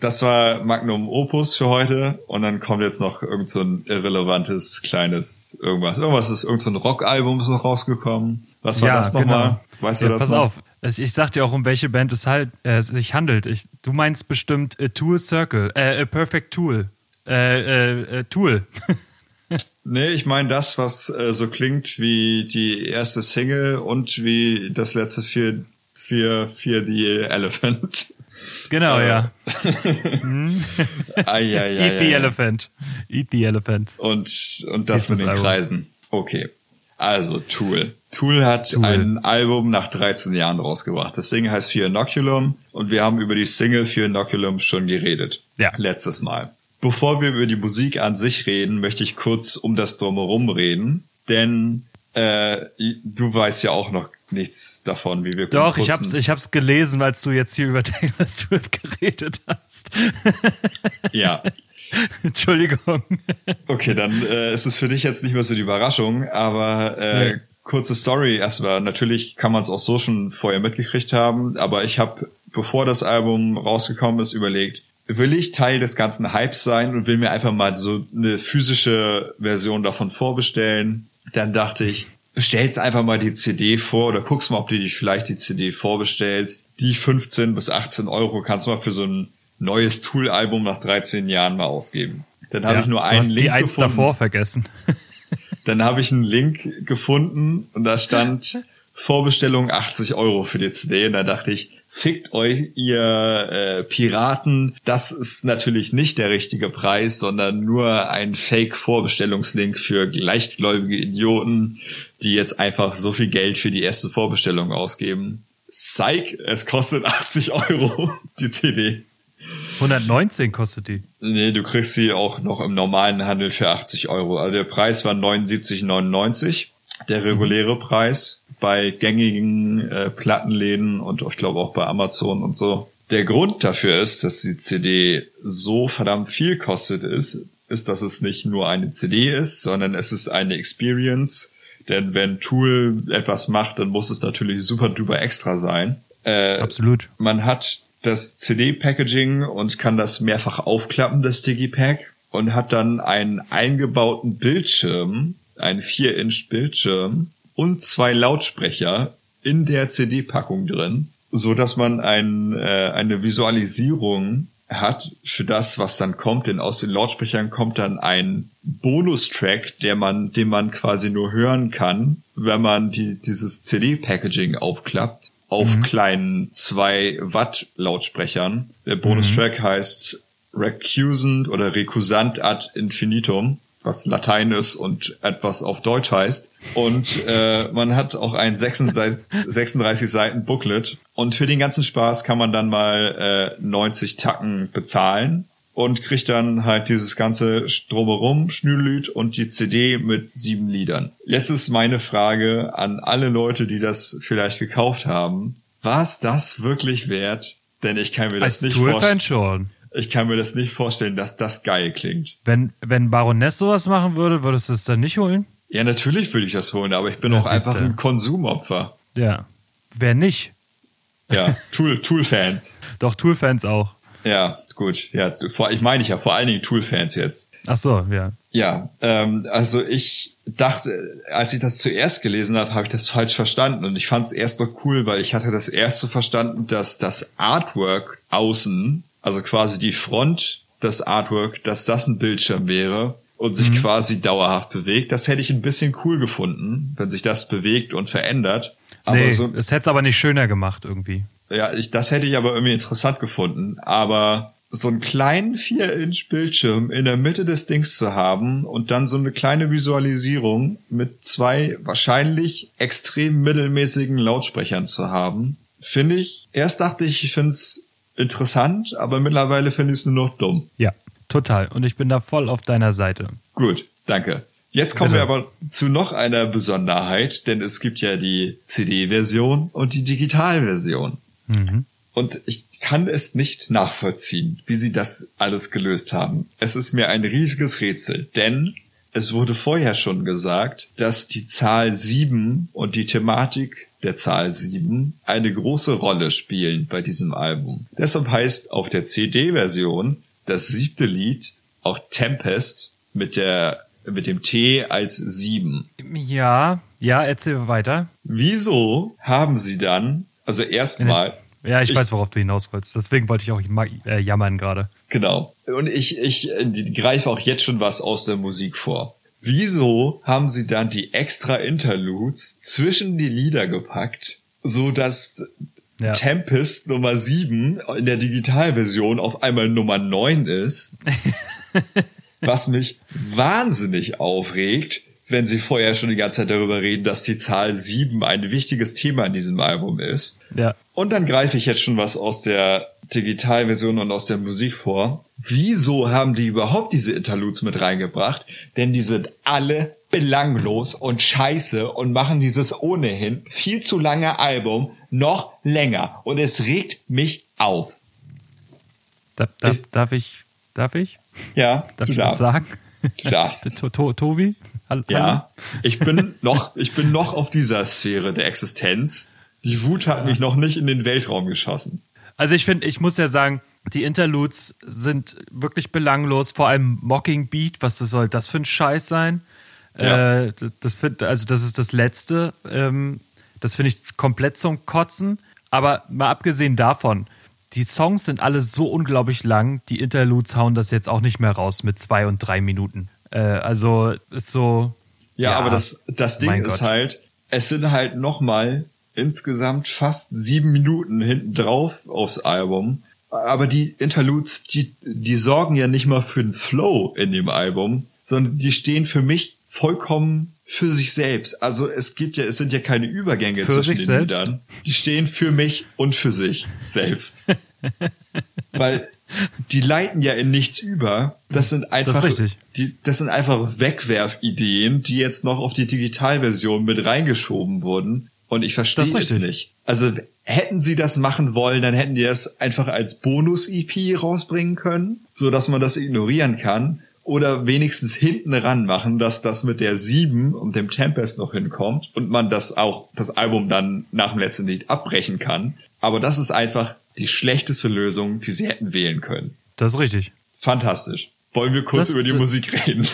das war Magnum Opus für heute. Und dann kommt jetzt noch irgend so ein irrelevantes, kleines irgendwas. Irgendwas ist irgend so ein Rockalbum ist noch rausgekommen. Was war ja, das nochmal? Genau. Weißt du ja, das pass noch? auf, ich sag dir auch, um welche Band es halt äh, sich handelt. Ich, du meinst bestimmt A Tool Circle, äh, A Perfect Tool. Äh, äh, äh Tool. *laughs* nee, ich meine das, was äh, so klingt wie die erste Single und wie das letzte für, für, für die Elephant. Genau, äh. ja. hm? *laughs* ai, ai, ai, Eat the Elephant. Eat the Elephant. Und, und das mit den Kreisen. Okay. Also Tool. Tool hat Tool. ein Album nach 13 Jahren rausgebracht. Das Ding heißt Fear Inoculum und wir haben über die Single Fear Inoculum schon geredet. Ja. Letztes Mal. Bevor wir über die Musik an sich reden, möchte ich kurz um das Drumherum reden, denn äh, du weißt ja auch noch nichts davon, wie wir Doch, ich hab's, ich hab's gelesen, als du jetzt hier über *laughs* Taylor Swift geredet hast. ja, *laughs* *laughs* Entschuldigung. Okay, dann äh, ist es für dich jetzt nicht mehr so die Überraschung, aber äh, nee. kurze Story erstmal. Natürlich kann man es auch so schon vorher mitgekriegt haben, aber ich habe, bevor das Album rausgekommen ist, überlegt, will ich Teil des ganzen Hypes sein und will mir einfach mal so eine physische Version davon vorbestellen. Dann dachte ich, bestellst einfach mal die CD vor oder guckst mal, ob du dich vielleicht die CD vorbestellst. Die 15 bis 18 Euro kannst du mal für so ein neues Tool-Album nach 13 Jahren mal ausgeben. Dann habe ja, ich nur einen Link die eins gefunden. davor vergessen. *laughs* Dann habe ich einen Link gefunden und da stand Vorbestellung 80 Euro für die CD. Und da dachte ich, fickt euch, ihr äh, Piraten. Das ist natürlich nicht der richtige Preis, sondern nur ein Fake-Vorbestellungslink für leichtgläubige Idioten, die jetzt einfach so viel Geld für die erste Vorbestellung ausgeben. Psych, es kostet 80 Euro, *laughs* die CD. 119 kostet die. Nee, du kriegst sie auch noch im normalen Handel für 80 Euro. Also der Preis war 79,99. Der reguläre mhm. Preis bei gängigen äh, Plattenläden und ich glaube auch bei Amazon und so. Der Grund dafür ist, dass die CD so verdammt viel kostet ist, ist, dass es nicht nur eine CD ist, sondern es ist eine Experience. Denn wenn Tool etwas macht, dann muss es natürlich super duper extra sein. Äh, Absolut. Man hat das CD-Packaging und kann das mehrfach aufklappen, das Digipack, und hat dann einen eingebauten Bildschirm, einen 4-Inch Bildschirm und zwei Lautsprecher in der CD-Packung drin, so dass man ein, äh, eine Visualisierung hat für das, was dann kommt, denn aus den Lautsprechern kommt dann ein Bonustrack, der man, den man quasi nur hören kann, wenn man die, dieses CD-Packaging aufklappt auf mhm. kleinen 2 Watt Lautsprechern. Der Bonustrack mhm. heißt Recusant oder Recusant ad infinitum was Latein ist und etwas auf Deutsch heißt. Und äh, man hat auch ein 36, 36 *laughs* Seiten Booklet. Und für den ganzen Spaß kann man dann mal äh, 90 Tacken bezahlen und kriegt dann halt dieses ganze Drumherum, Schnürlüt und die CD mit sieben Liedern. Jetzt ist meine Frage an alle Leute, die das vielleicht gekauft haben. War es das wirklich wert? Denn ich kann mir das Als nicht vorstellen. schon. Ich kann mir das nicht vorstellen, dass das geil klingt. Wenn, wenn Baroness sowas machen würde, würdest du es dann nicht holen? Ja, natürlich würde ich das holen, aber ich bin das auch einfach ein Konsumopfer. Ja. Wer nicht? Ja, Tool, Tool-Fans. *laughs* Doch, Tool-Fans auch. Ja, gut. Ja, vor, ich meine ich ja vor allen Dingen Tool-Fans jetzt. Ach so, ja. Ja, ähm, also ich dachte, als ich das zuerst gelesen habe, habe ich das falsch verstanden und ich fand es erst noch cool, weil ich hatte das erst so verstanden, dass das Artwork außen also quasi die Front des Artwork, dass das ein Bildschirm wäre und sich mhm. quasi dauerhaft bewegt. Das hätte ich ein bisschen cool gefunden, wenn sich das bewegt und verändert. Aber nee, so, es hätte es aber nicht schöner gemacht irgendwie. Ja, ich, das hätte ich aber irgendwie interessant gefunden. Aber so einen kleinen 4-Inch-Bildschirm in der Mitte des Dings zu haben und dann so eine kleine Visualisierung mit zwei wahrscheinlich extrem mittelmäßigen Lautsprechern zu haben, finde ich, erst dachte ich, ich finde es interessant, aber mittlerweile finde ich es nur noch dumm. Ja, total. Und ich bin da voll auf deiner Seite. Gut, danke. Jetzt kommen Bitte. wir aber zu noch einer Besonderheit, denn es gibt ja die CD-Version und die Digitalversion. Mhm. Und ich kann es nicht nachvollziehen, wie sie das alles gelöst haben. Es ist mir ein riesiges Rätsel, denn es wurde vorher schon gesagt, dass die Zahl 7 und die Thematik der Zahl 7 eine große Rolle spielen bei diesem Album. Deshalb heißt auf der CD-Version das siebte Lied auch Tempest mit der mit dem T als 7. Ja, ja, erzähl weiter. Wieso haben sie dann, also erstmal ja, ich, ich, weiß, worauf du hinaus wolltest. Deswegen wollte ich auch äh, jammern gerade. Genau. Und ich, ich äh, greife auch jetzt schon was aus der Musik vor. Wieso haben sie dann die extra Interludes zwischen die Lieder gepackt, so dass ja. Tempest Nummer 7 in der Digitalversion auf einmal Nummer 9 ist? *laughs* was mich wahnsinnig aufregt, wenn sie vorher schon die ganze Zeit darüber reden, dass die Zahl 7 ein wichtiges Thema in diesem Album ist. Ja. Und dann greife ich jetzt schon was aus der Digitalversion und aus der Musik vor. Wieso haben die überhaupt diese Interludes mit reingebracht? Denn die sind alle belanglos und scheiße und machen dieses ohnehin viel zu lange Album noch länger. Und es regt mich auf. Da, da, Ist, darf ich? Darf ich? Ja, darf ich darfst. was sagen? Du darfst. *laughs* to, to, Tobi? Hallo? Ja, ich bin noch, ich bin noch auf dieser Sphäre der Existenz. Die Wut hat ja. mich noch nicht in den Weltraum geschossen. Also ich finde, ich muss ja sagen, die Interludes sind wirklich belanglos, vor allem Mocking Beat, was das soll das für ein Scheiß sein? Ja. Äh, das find, also das ist das Letzte. Ähm, das finde ich komplett zum Kotzen. Aber mal abgesehen davon, die Songs sind alle so unglaublich lang. Die Interludes hauen das jetzt auch nicht mehr raus mit zwei und drei Minuten. Äh, also ist so. Ja, ja aber das, das Ding ist Gott. halt, es sind halt nochmal insgesamt fast sieben Minuten hinten drauf aufs Album. Aber die Interludes, die, die sorgen ja nicht mal für den Flow in dem Album, sondern die stehen für mich vollkommen für sich selbst. Also es gibt ja, es sind ja keine Übergänge für zwischen den selbst? Liedern. Die stehen für mich und für sich selbst. *laughs* Weil die leiten ja in nichts über. Das sind einfach, das, die, das sind einfach Wegwerfideen, die jetzt noch auf die Digitalversion mit reingeschoben wurden. Und ich verstehe es nicht. Also hätten sie das machen wollen, dann hätten die das einfach als Bonus-EP rausbringen können, so dass man das ignorieren kann. Oder wenigstens hinten ran machen, dass das mit der 7 und dem Tempest noch hinkommt und man das auch, das Album dann nach dem letzten Lied abbrechen kann. Aber das ist einfach die schlechteste Lösung, die sie hätten wählen können. Das ist richtig. Fantastisch. Wollen wir kurz das, über die das, Musik reden?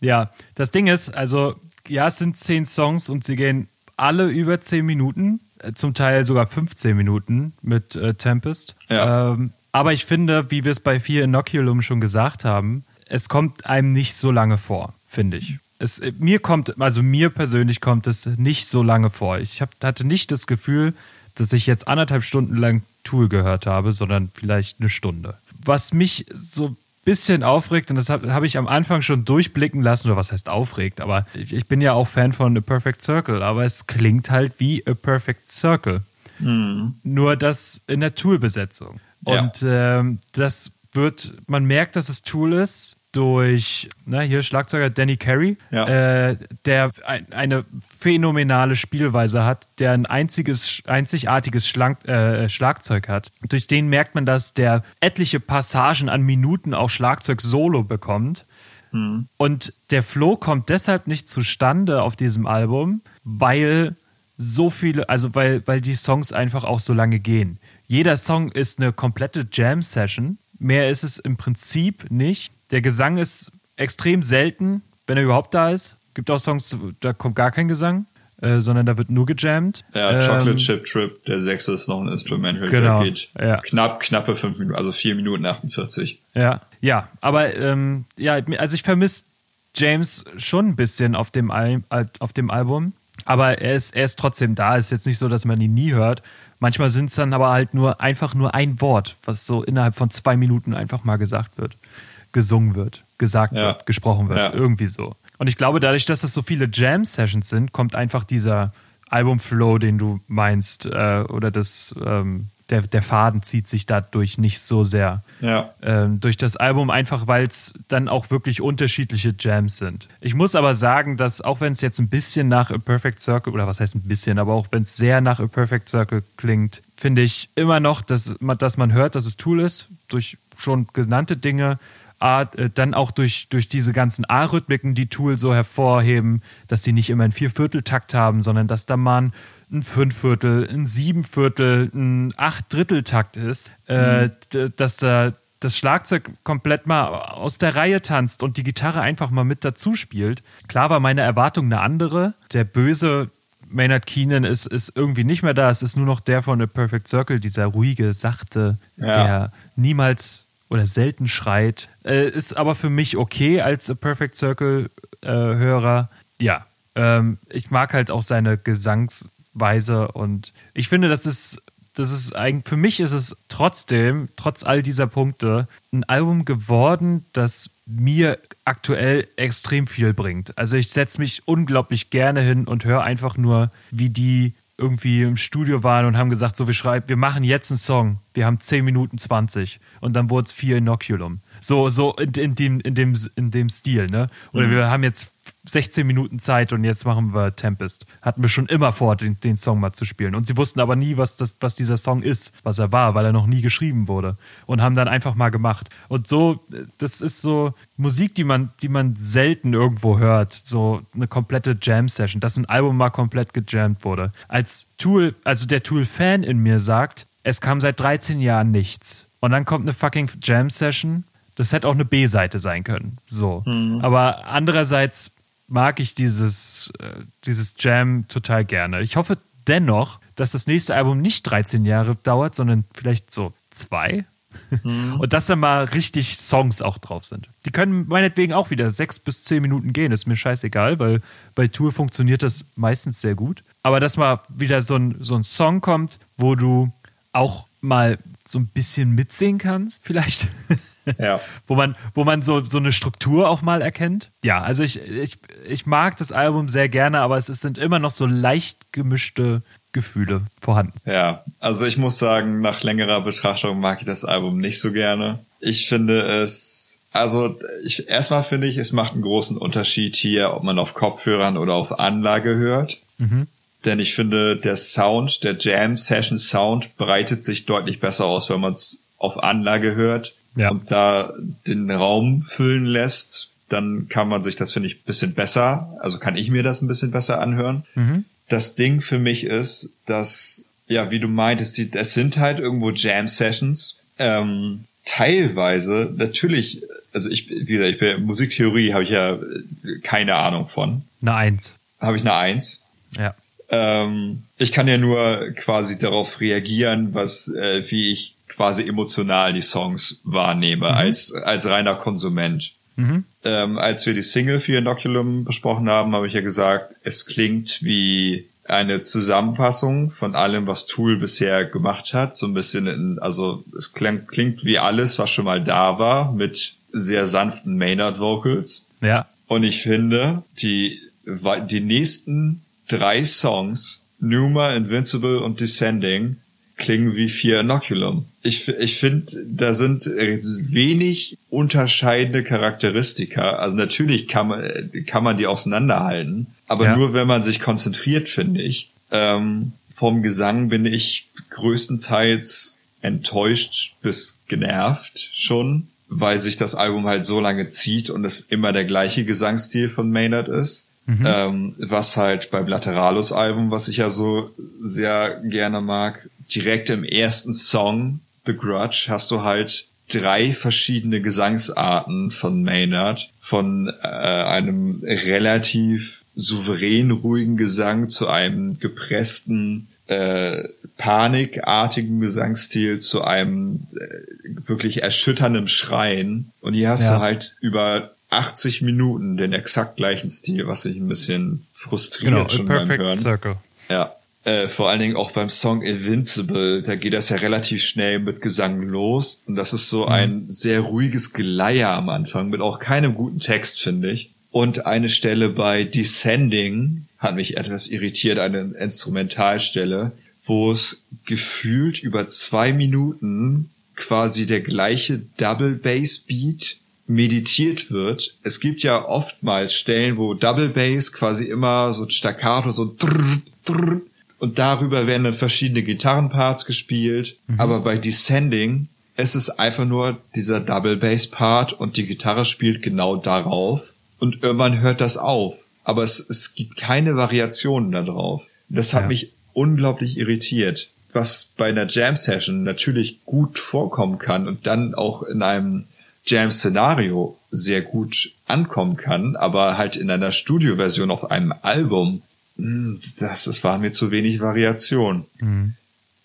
Ja, das Ding ist, also, ja, es sind zehn Songs und sie gehen alle über zehn Minuten, äh, zum Teil sogar 15 Minuten mit äh, Tempest. Ja. Ähm, aber ich finde, wie wir es bei Vier Inoculum schon gesagt haben, es kommt einem nicht so lange vor, finde ich. Es, äh, mir kommt, also mir persönlich kommt es nicht so lange vor. Ich hab, hatte nicht das Gefühl, dass ich jetzt anderthalb Stunden lang Tool gehört habe, sondern vielleicht eine Stunde. Was mich so bisschen aufregt, und das habe hab ich am Anfang schon durchblicken lassen, oder was heißt aufregt, aber ich, ich, bin ja auch Fan von A Perfect Circle, aber es klingt halt wie A Perfect Circle. Mhm. Nur das in der Tool-Besetzung. Ja. Und ähm, das wird, man merkt, dass es Tool ist, durch, na, hier Schlagzeuger Danny Carey, ja. äh, der ein, eine phänomenale Spielweise hat, der ein einziges, einzigartiges Schlank, äh, Schlagzeug hat. Durch den merkt man, dass der etliche Passagen an Minuten auch Schlagzeug solo bekommt. Mhm. Und der Flow kommt deshalb nicht zustande auf diesem Album, weil so viele, also weil, weil die Songs einfach auch so lange gehen. Jeder Song ist eine komplette Jam-Session. Mehr ist es im Prinzip nicht. Der Gesang ist extrem selten, wenn er überhaupt da ist. Gibt auch Songs, da kommt gar kein Gesang, äh, sondern da wird nur gejammt. Ja, ähm, Chocolate Chip Trip, der sechste ist noch ein Instrumental. Genau, geht ja. knapp, knappe fünf Minuten, also vier Minuten 48. Ja, ja, aber ähm, ja, also ich vermisse James schon ein bisschen auf dem, Al auf dem Album. Aber er ist, er ist trotzdem da. Ist jetzt nicht so, dass man ihn nie hört. Manchmal sind es dann aber halt nur einfach nur ein Wort, was so innerhalb von zwei Minuten einfach mal gesagt wird gesungen wird, gesagt ja. wird, gesprochen wird, ja. irgendwie so. Und ich glaube, dadurch, dass das so viele Jam-Sessions sind, kommt einfach dieser Album-Flow, den du meinst, äh, oder das, ähm, der, der Faden zieht sich dadurch nicht so sehr ja. ähm, durch das Album, einfach weil es dann auch wirklich unterschiedliche Jams sind. Ich muss aber sagen, dass auch wenn es jetzt ein bisschen nach A Perfect Circle, oder was heißt ein bisschen, aber auch wenn es sehr nach A Perfect Circle klingt, finde ich immer noch, dass, dass man hört, dass es Tool ist, durch schon genannte Dinge, A, äh, dann auch durch, durch diese ganzen A-Rhythmiken, die Tool so hervorheben, dass die nicht immer einen Viervierteltakt haben, sondern dass da mal ein Fünfviertel, ein Siebenviertel, ein Achtdritteltakt ist, äh, mhm. äh, dass da das Schlagzeug komplett mal aus der Reihe tanzt und die Gitarre einfach mal mit dazu spielt. Klar war meine Erwartung eine andere. Der böse Maynard Keenan ist, ist irgendwie nicht mehr da. Es ist nur noch der von A Perfect Circle, dieser ruhige, sachte, ja. der niemals oder selten schreit. Äh, ist aber für mich okay als A Perfect Circle-Hörer. Äh, ja, ähm, ich mag halt auch seine Gesangsweise und ich finde, das ist, das ist eigentlich, für mich ist es trotzdem, trotz all dieser Punkte, ein Album geworden, das mir aktuell extrem viel bringt. Also ich setze mich unglaublich gerne hin und höre einfach nur, wie die irgendwie im Studio waren und haben gesagt, so wir schreiben, wir machen jetzt einen Song. Wir haben 10 Minuten 20 und dann wurde es 4 Inoculum. So, so in, in, dem, in, dem, in dem Stil, ne? Oder mhm. wir haben jetzt 16 Minuten Zeit und jetzt machen wir Tempest. Hatten wir schon immer vor, den, den Song mal zu spielen. Und sie wussten aber nie, was, das, was dieser Song ist, was er war, weil er noch nie geschrieben wurde. Und haben dann einfach mal gemacht. Und so, das ist so Musik, die man, die man selten irgendwo hört. So eine komplette Jam-Session, dass ein Album mal komplett gejammt wurde. Als Tool, also der Tool-Fan in mir sagt, es kam seit 13 Jahren nichts. Und dann kommt eine fucking Jam-Session das hätte auch eine B-Seite sein können. So. Mhm. Aber andererseits mag ich dieses, äh, dieses Jam total gerne. Ich hoffe dennoch, dass das nächste Album nicht 13 Jahre dauert, sondern vielleicht so zwei. Mhm. *laughs* Und dass da mal richtig Songs auch drauf sind. Die können meinetwegen auch wieder sechs bis zehn Minuten gehen, ist mir scheißegal, weil bei Tour funktioniert das meistens sehr gut. Aber dass mal wieder so ein, so ein Song kommt, wo du auch mal so ein bisschen mitsingen kannst, *laughs* vielleicht. Ja. *laughs* wo man, wo man so, so eine Struktur auch mal erkennt. Ja, also ich, ich, ich mag das Album sehr gerne, aber es sind immer noch so leicht gemischte Gefühle vorhanden. Ja, also ich muss sagen, nach längerer Betrachtung mag ich das Album nicht so gerne. Ich finde es, also ich, erstmal finde ich, es macht einen großen Unterschied hier, ob man auf Kopfhörern oder auf Anlage hört. Mhm. Denn ich finde, der Sound, der Jam Session Sound breitet sich deutlich besser aus, wenn man es auf Anlage hört ja. und da den Raum füllen lässt, dann kann man sich das, finde ich, bisschen besser, also kann ich mir das ein bisschen besser anhören. Mhm. Das Ding für mich ist, dass ja, wie du meintest, die, das sind halt irgendwo Jam-Sessions. Ähm, teilweise, natürlich, also ich, wie gesagt, ich bin Musiktheorie habe ich ja keine Ahnung von. Eine Eins. Habe ich eine Eins. Ja. Ähm, ich kann ja nur quasi darauf reagieren, was, äh, wie ich quasi emotional die Songs wahrnehme, mhm. als, als reiner Konsument. Mhm. Ähm, als wir die Single für Inoculum besprochen haben, habe ich ja gesagt, es klingt wie eine Zusammenfassung von allem, was Tool bisher gemacht hat. So ein bisschen in, also es klingt, klingt wie alles, was schon mal da war, mit sehr sanften Maynard Vocals. Ja. Und ich finde, die, die nächsten drei Songs, Numa, Invincible und Descending, klingen wie vier Inoculum. Ich, ich finde, da sind wenig unterscheidende Charakteristika. Also natürlich kann man, kann man die auseinanderhalten, aber ja. nur wenn man sich konzentriert, finde ich. Ähm, vom Gesang bin ich größtenteils enttäuscht bis genervt schon, weil sich das Album halt so lange zieht und es immer der gleiche Gesangsstil von Maynard ist. Mhm. Ähm, was halt beim Lateralus-Album, was ich ja so sehr gerne mag, direkt im ersten Song, The Grudge, hast du halt drei verschiedene Gesangsarten von Maynard. Von äh, einem relativ souverän ruhigen Gesang zu einem gepressten, äh, panikartigen Gesangsstil zu einem äh, wirklich erschütternden Schreien. Und hier hast ja. du halt über 80 Minuten den exakt gleichen Stil, was sich ein bisschen frustriert genau, schon beim Hören. Circle. Ja. Äh, vor allen Dingen auch beim Song Invincible, da geht das ja relativ schnell mit Gesang los. Und das ist so mhm. ein sehr ruhiges Geleier am Anfang, mit auch keinem guten Text, finde ich. Und eine Stelle bei Descending hat mich etwas irritiert, eine Instrumentalstelle, wo es gefühlt über zwei Minuten quasi der gleiche Double Bass Beat meditiert wird. Es gibt ja oftmals Stellen, wo Double Bass quasi immer so staccato, so drrr, drrr, und darüber werden dann verschiedene Gitarrenparts gespielt. Mhm. Aber bei Descending es ist einfach nur dieser Double Bass Part und die Gitarre spielt genau darauf und irgendwann hört das auf. Aber es, es gibt keine Variationen darauf. Das hat ja. mich unglaublich irritiert. Was bei einer Jam Session natürlich gut vorkommen kann und dann auch in einem Jam-Szenario sehr gut ankommen kann, aber halt in einer Studioversion auf einem Album, das, das war mir zu wenig Variation. Mhm.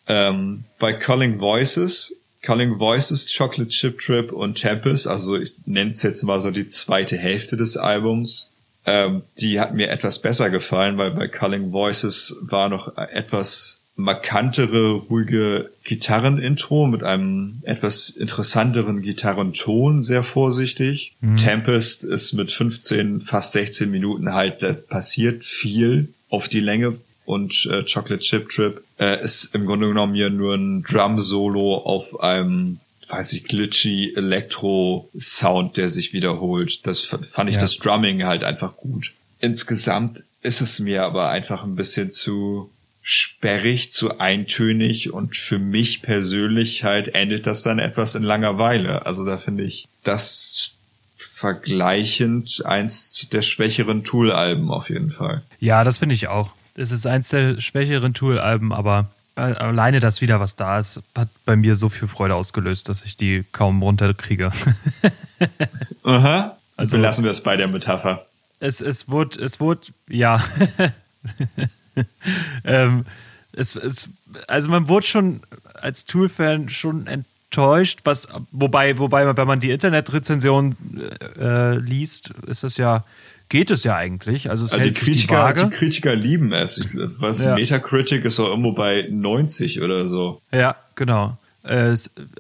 Ähm, bei Calling Voices, Calling Voices, Chocolate Chip Trip und Tempest, also ich nenne es jetzt mal so die zweite Hälfte des Albums, ähm, die hat mir etwas besser gefallen, weil bei Calling Voices war noch etwas markantere, ruhige Gitarrenintro mit einem etwas interessanteren Gitarrenton, sehr vorsichtig. Mhm. Tempest ist mit 15, fast 16 Minuten halt, da passiert viel auf die Länge und äh, Chocolate Chip Trip äh, ist im Grunde genommen ja nur ein Drum-Solo auf einem weiß ich, glitchy Elektro-Sound, der sich wiederholt. Das fand ich ja. das Drumming halt einfach gut. Insgesamt ist es mir aber einfach ein bisschen zu sperrig, zu eintönig und für mich persönlich halt endet das dann etwas in Langeweile. Also da finde ich das vergleichend eins der schwächeren Tool-Alben auf jeden Fall. Ja, das finde ich auch. Es ist eins der schwächeren Tool-Alben, aber äh, alleine das wieder, was da ist, hat bei mir so viel Freude ausgelöst, dass ich die kaum runterkriege. *laughs* Aha. Also lassen wir es bei der Metapher. Es, es wurde, es wurde, ja. *laughs* ähm, es, es, also man wurde schon als Tool-Fan schon enttäuscht, was, wobei, wobei, wenn man die Internetrezension äh, liest, ist es ja, geht es ja eigentlich. Also, es also hält die, Kritiker, die, die, Kritiker lieben es. Was ja. Metacritic ist auch irgendwo bei 90 oder so. Ja, genau. Äh,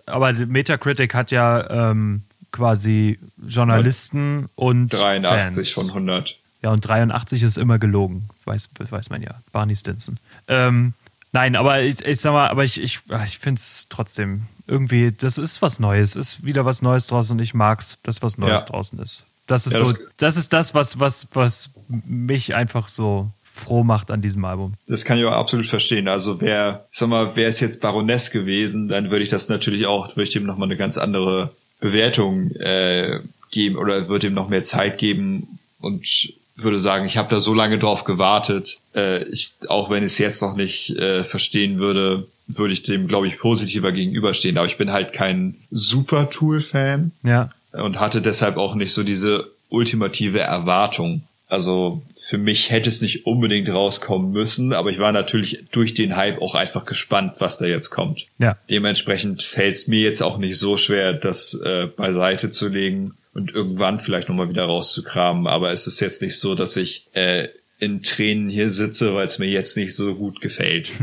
aber Metacritic hat ja ähm, quasi Journalisten und 83 Fans. von 100. Ja, und 83 ist immer gelogen, weiß, weiß man ja. Barney Stinson. Ähm, nein, aber ich, ich sag mal, aber ich, ich, ich finde es trotzdem irgendwie, das ist was Neues, ist wieder was Neues draußen und ich mag's, dass was Neues ja. draußen ist. Das ist ja, so, das, das ist das, was, was, was mich einfach so froh macht an diesem Album. Das kann ich auch absolut verstehen. Also wer, sag mal, wäre es jetzt Baroness gewesen, dann würde ich das natürlich auch, würde ich dem nochmal eine ganz andere Bewertung äh, geben oder würde ihm noch mehr Zeit geben und würde sagen, ich habe da so lange drauf gewartet. Äh, ich, auch wenn ich es jetzt noch nicht äh, verstehen würde, würde ich dem, glaube ich, positiver gegenüberstehen. Aber ich bin halt kein super Tool-Fan. Ja. Und hatte deshalb auch nicht so diese ultimative Erwartung. Also für mich hätte es nicht unbedingt rauskommen müssen, aber ich war natürlich durch den Hype auch einfach gespannt, was da jetzt kommt. Ja. Dementsprechend fällt es mir jetzt auch nicht so schwer, das äh, beiseite zu legen und irgendwann vielleicht nochmal wieder rauszukramen. Aber es ist jetzt nicht so, dass ich äh, in Tränen hier sitze, weil es mir jetzt nicht so gut gefällt. *laughs*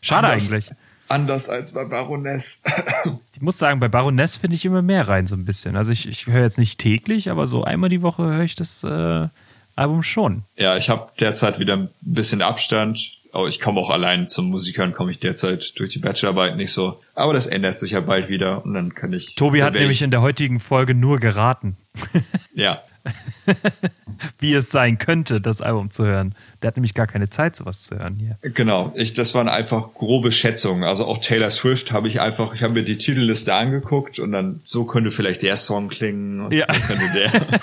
Schade anders, eigentlich. Anders als bei Baroness. ich muss sagen, bei Baroness finde ich immer mehr rein, so ein bisschen. Also ich, ich höre jetzt nicht täglich, aber so einmal die Woche höre ich das äh, Album schon. Ja, ich habe derzeit wieder ein bisschen Abstand. Aber ich komme auch allein zum Musikern, komme ich derzeit durch die Bachelorarbeit nicht so. Aber das ändert sich ja bald wieder und dann kann ich. Tobi hat nämlich in der heutigen Folge nur geraten. ja. *laughs* *laughs* Wie es sein könnte, das Album zu hören. Der hat nämlich gar keine Zeit, sowas zu hören hier. Genau, ich, das waren einfach grobe Schätzungen. Also auch Taylor Swift habe ich einfach, ich habe mir die Titelliste angeguckt und dann so könnte vielleicht der Song klingen und ja. so könnte der.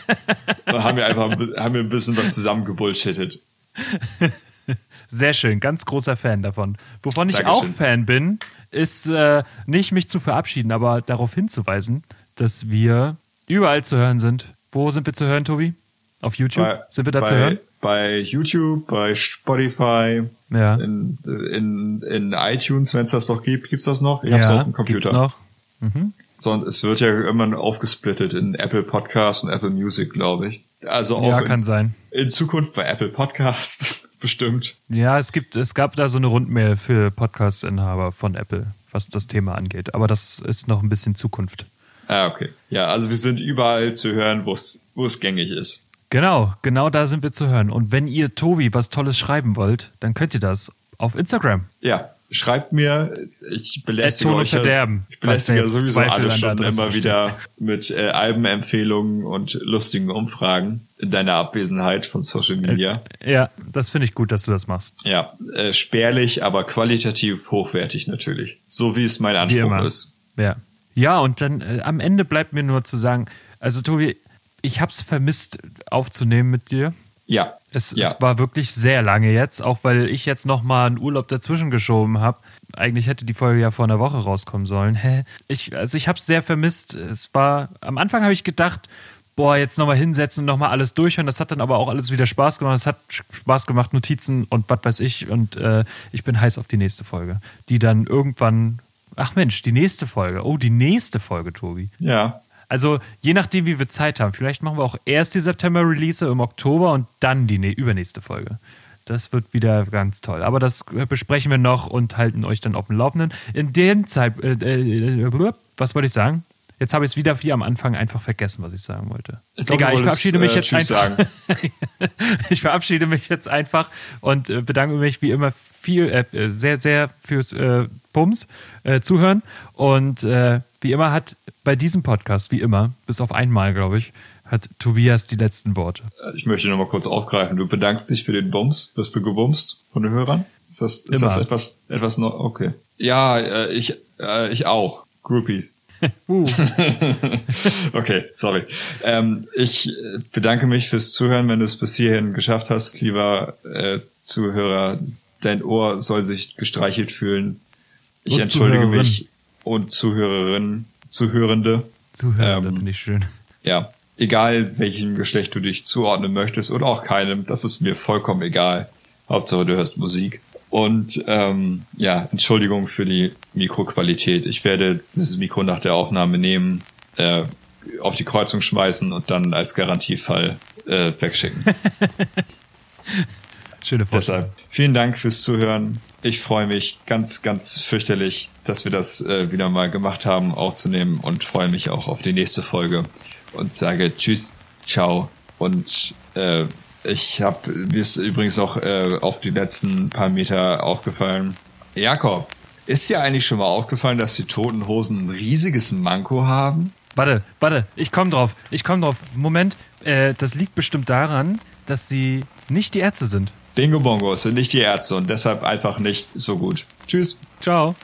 *laughs* dann haben wir einfach haben wir ein bisschen was zusammengebullshittet. *laughs* Sehr schön, ganz großer Fan davon. Wovon ich Dankeschön. auch Fan bin, ist äh, nicht mich zu verabschieden, aber darauf hinzuweisen, dass wir überall zu hören sind. Wo sind wir zu hören, Tobi? Auf YouTube? Bei, sind wir da bei, zu hören? Bei YouTube, bei Spotify, ja. in, in, in iTunes, wenn es das noch gibt. Gibt's das noch? Ich ja, hab's auf dem Computer. Gibt's noch. Mhm. Sondern es wird ja immer aufgesplittet in Apple Podcasts und Apple Music, glaube ich. Also auch ja, kann sein. in Zukunft bei Apple Podcast *laughs* bestimmt. Ja, es gibt, es gab da so eine Rundmail für Podcast-Inhaber von Apple, was das Thema angeht. Aber das ist noch ein bisschen Zukunft. Ah, okay. Ja, also wir sind überall zu hören, wo es, gängig ist. Genau, genau da sind wir zu hören. Und wenn ihr Tobi was Tolles schreiben wollt, dann könnt ihr das auf Instagram. Ja, schreibt mir, ich belästige euch verderben, ich belästige ja sowieso Zweifel alle Stunden immer wieder mit äh, Albenempfehlungen und lustigen Umfragen in deiner Abwesenheit von Social Media. Äh, ja, das finde ich gut, dass du das machst. Ja, äh, spärlich, aber qualitativ hochwertig natürlich. So wie es mein Anspruch ist. Ja. Ja, und dann äh, am Ende bleibt mir nur zu sagen, also Tobi, ich habe es vermisst aufzunehmen mit dir. Ja. Es, ja. es war wirklich sehr lange jetzt, auch weil ich jetzt noch mal einen Urlaub dazwischen geschoben habe. Eigentlich hätte die Folge ja vor einer Woche rauskommen sollen. Hä? Ich, also ich habe es sehr vermisst. Es war am Anfang habe ich gedacht, boah, jetzt nochmal hinsetzen und nochmal alles durchhören. Das hat dann aber auch alles wieder Spaß gemacht. Es hat Spaß gemacht, Notizen und was weiß ich. Und äh, ich bin heiß auf die nächste Folge, die dann irgendwann. Ach Mensch, die nächste Folge. Oh, die nächste Folge, Tobi. Ja. Also je nachdem, wie wir Zeit haben. Vielleicht machen wir auch erst die September-Release im Oktober und dann die übernächste Folge. Das wird wieder ganz toll. Aber das besprechen wir noch und halten euch dann auf dem Laufenden. In der Zeit, äh, äh, was wollte ich sagen? Jetzt habe ich es wieder wie am Anfang einfach vergessen, was ich sagen wollte. Ich Egal, ich verabschiede mich äh, jetzt einfach. *laughs* ich verabschiede mich jetzt einfach und äh, bedanke mich wie immer viel, äh, sehr, sehr fürs äh, Bums, äh, Zuhören. Und äh, wie immer hat bei diesem Podcast, wie immer, bis auf einmal, glaube ich, hat Tobias die letzten Worte. Ich möchte noch mal kurz aufgreifen. Du bedankst dich für den Bums. Wirst du gebumst von den Hörern? Ist das, ist das etwas, etwas noch? Okay. Ja, äh, ich, äh, ich auch. Groupies. Uh. *laughs* okay, sorry. Ähm, ich bedanke mich fürs Zuhören, wenn du es bis hierhin geschafft hast, lieber äh, Zuhörer. Dein Ohr soll sich gestreichelt fühlen. Ich und entschuldige mich und Zuhörerinnen, Zuhörende. Zuhörende ähm, finde ich schön. Ja, egal welchem Geschlecht du dich zuordnen möchtest oder auch keinem, das ist mir vollkommen egal. Hauptsache du hörst Musik. Und ähm, ja, Entschuldigung für die Mikroqualität. Ich werde dieses Mikro nach der Aufnahme nehmen, äh, auf die Kreuzung schmeißen und dann als Garantiefall äh, wegschicken. *laughs* Schöne Vorstellung. Deshalb vielen Dank fürs Zuhören. Ich freue mich ganz, ganz fürchterlich, dass wir das äh, wieder mal gemacht haben, aufzunehmen und freue mich auch auf die nächste Folge und sage Tschüss, ciao und äh, ich habe mir ist übrigens auch äh, auf die letzten paar Meter aufgefallen. Jakob, ist dir eigentlich schon mal aufgefallen, dass die Toten Hosen ein riesiges Manko haben? Warte, warte, ich komm drauf. Ich komm drauf. Moment, äh, das liegt bestimmt daran, dass sie nicht die Ärzte sind. Bingo Bongos sind nicht die Ärzte und deshalb einfach nicht so gut. Tschüss. Ciao.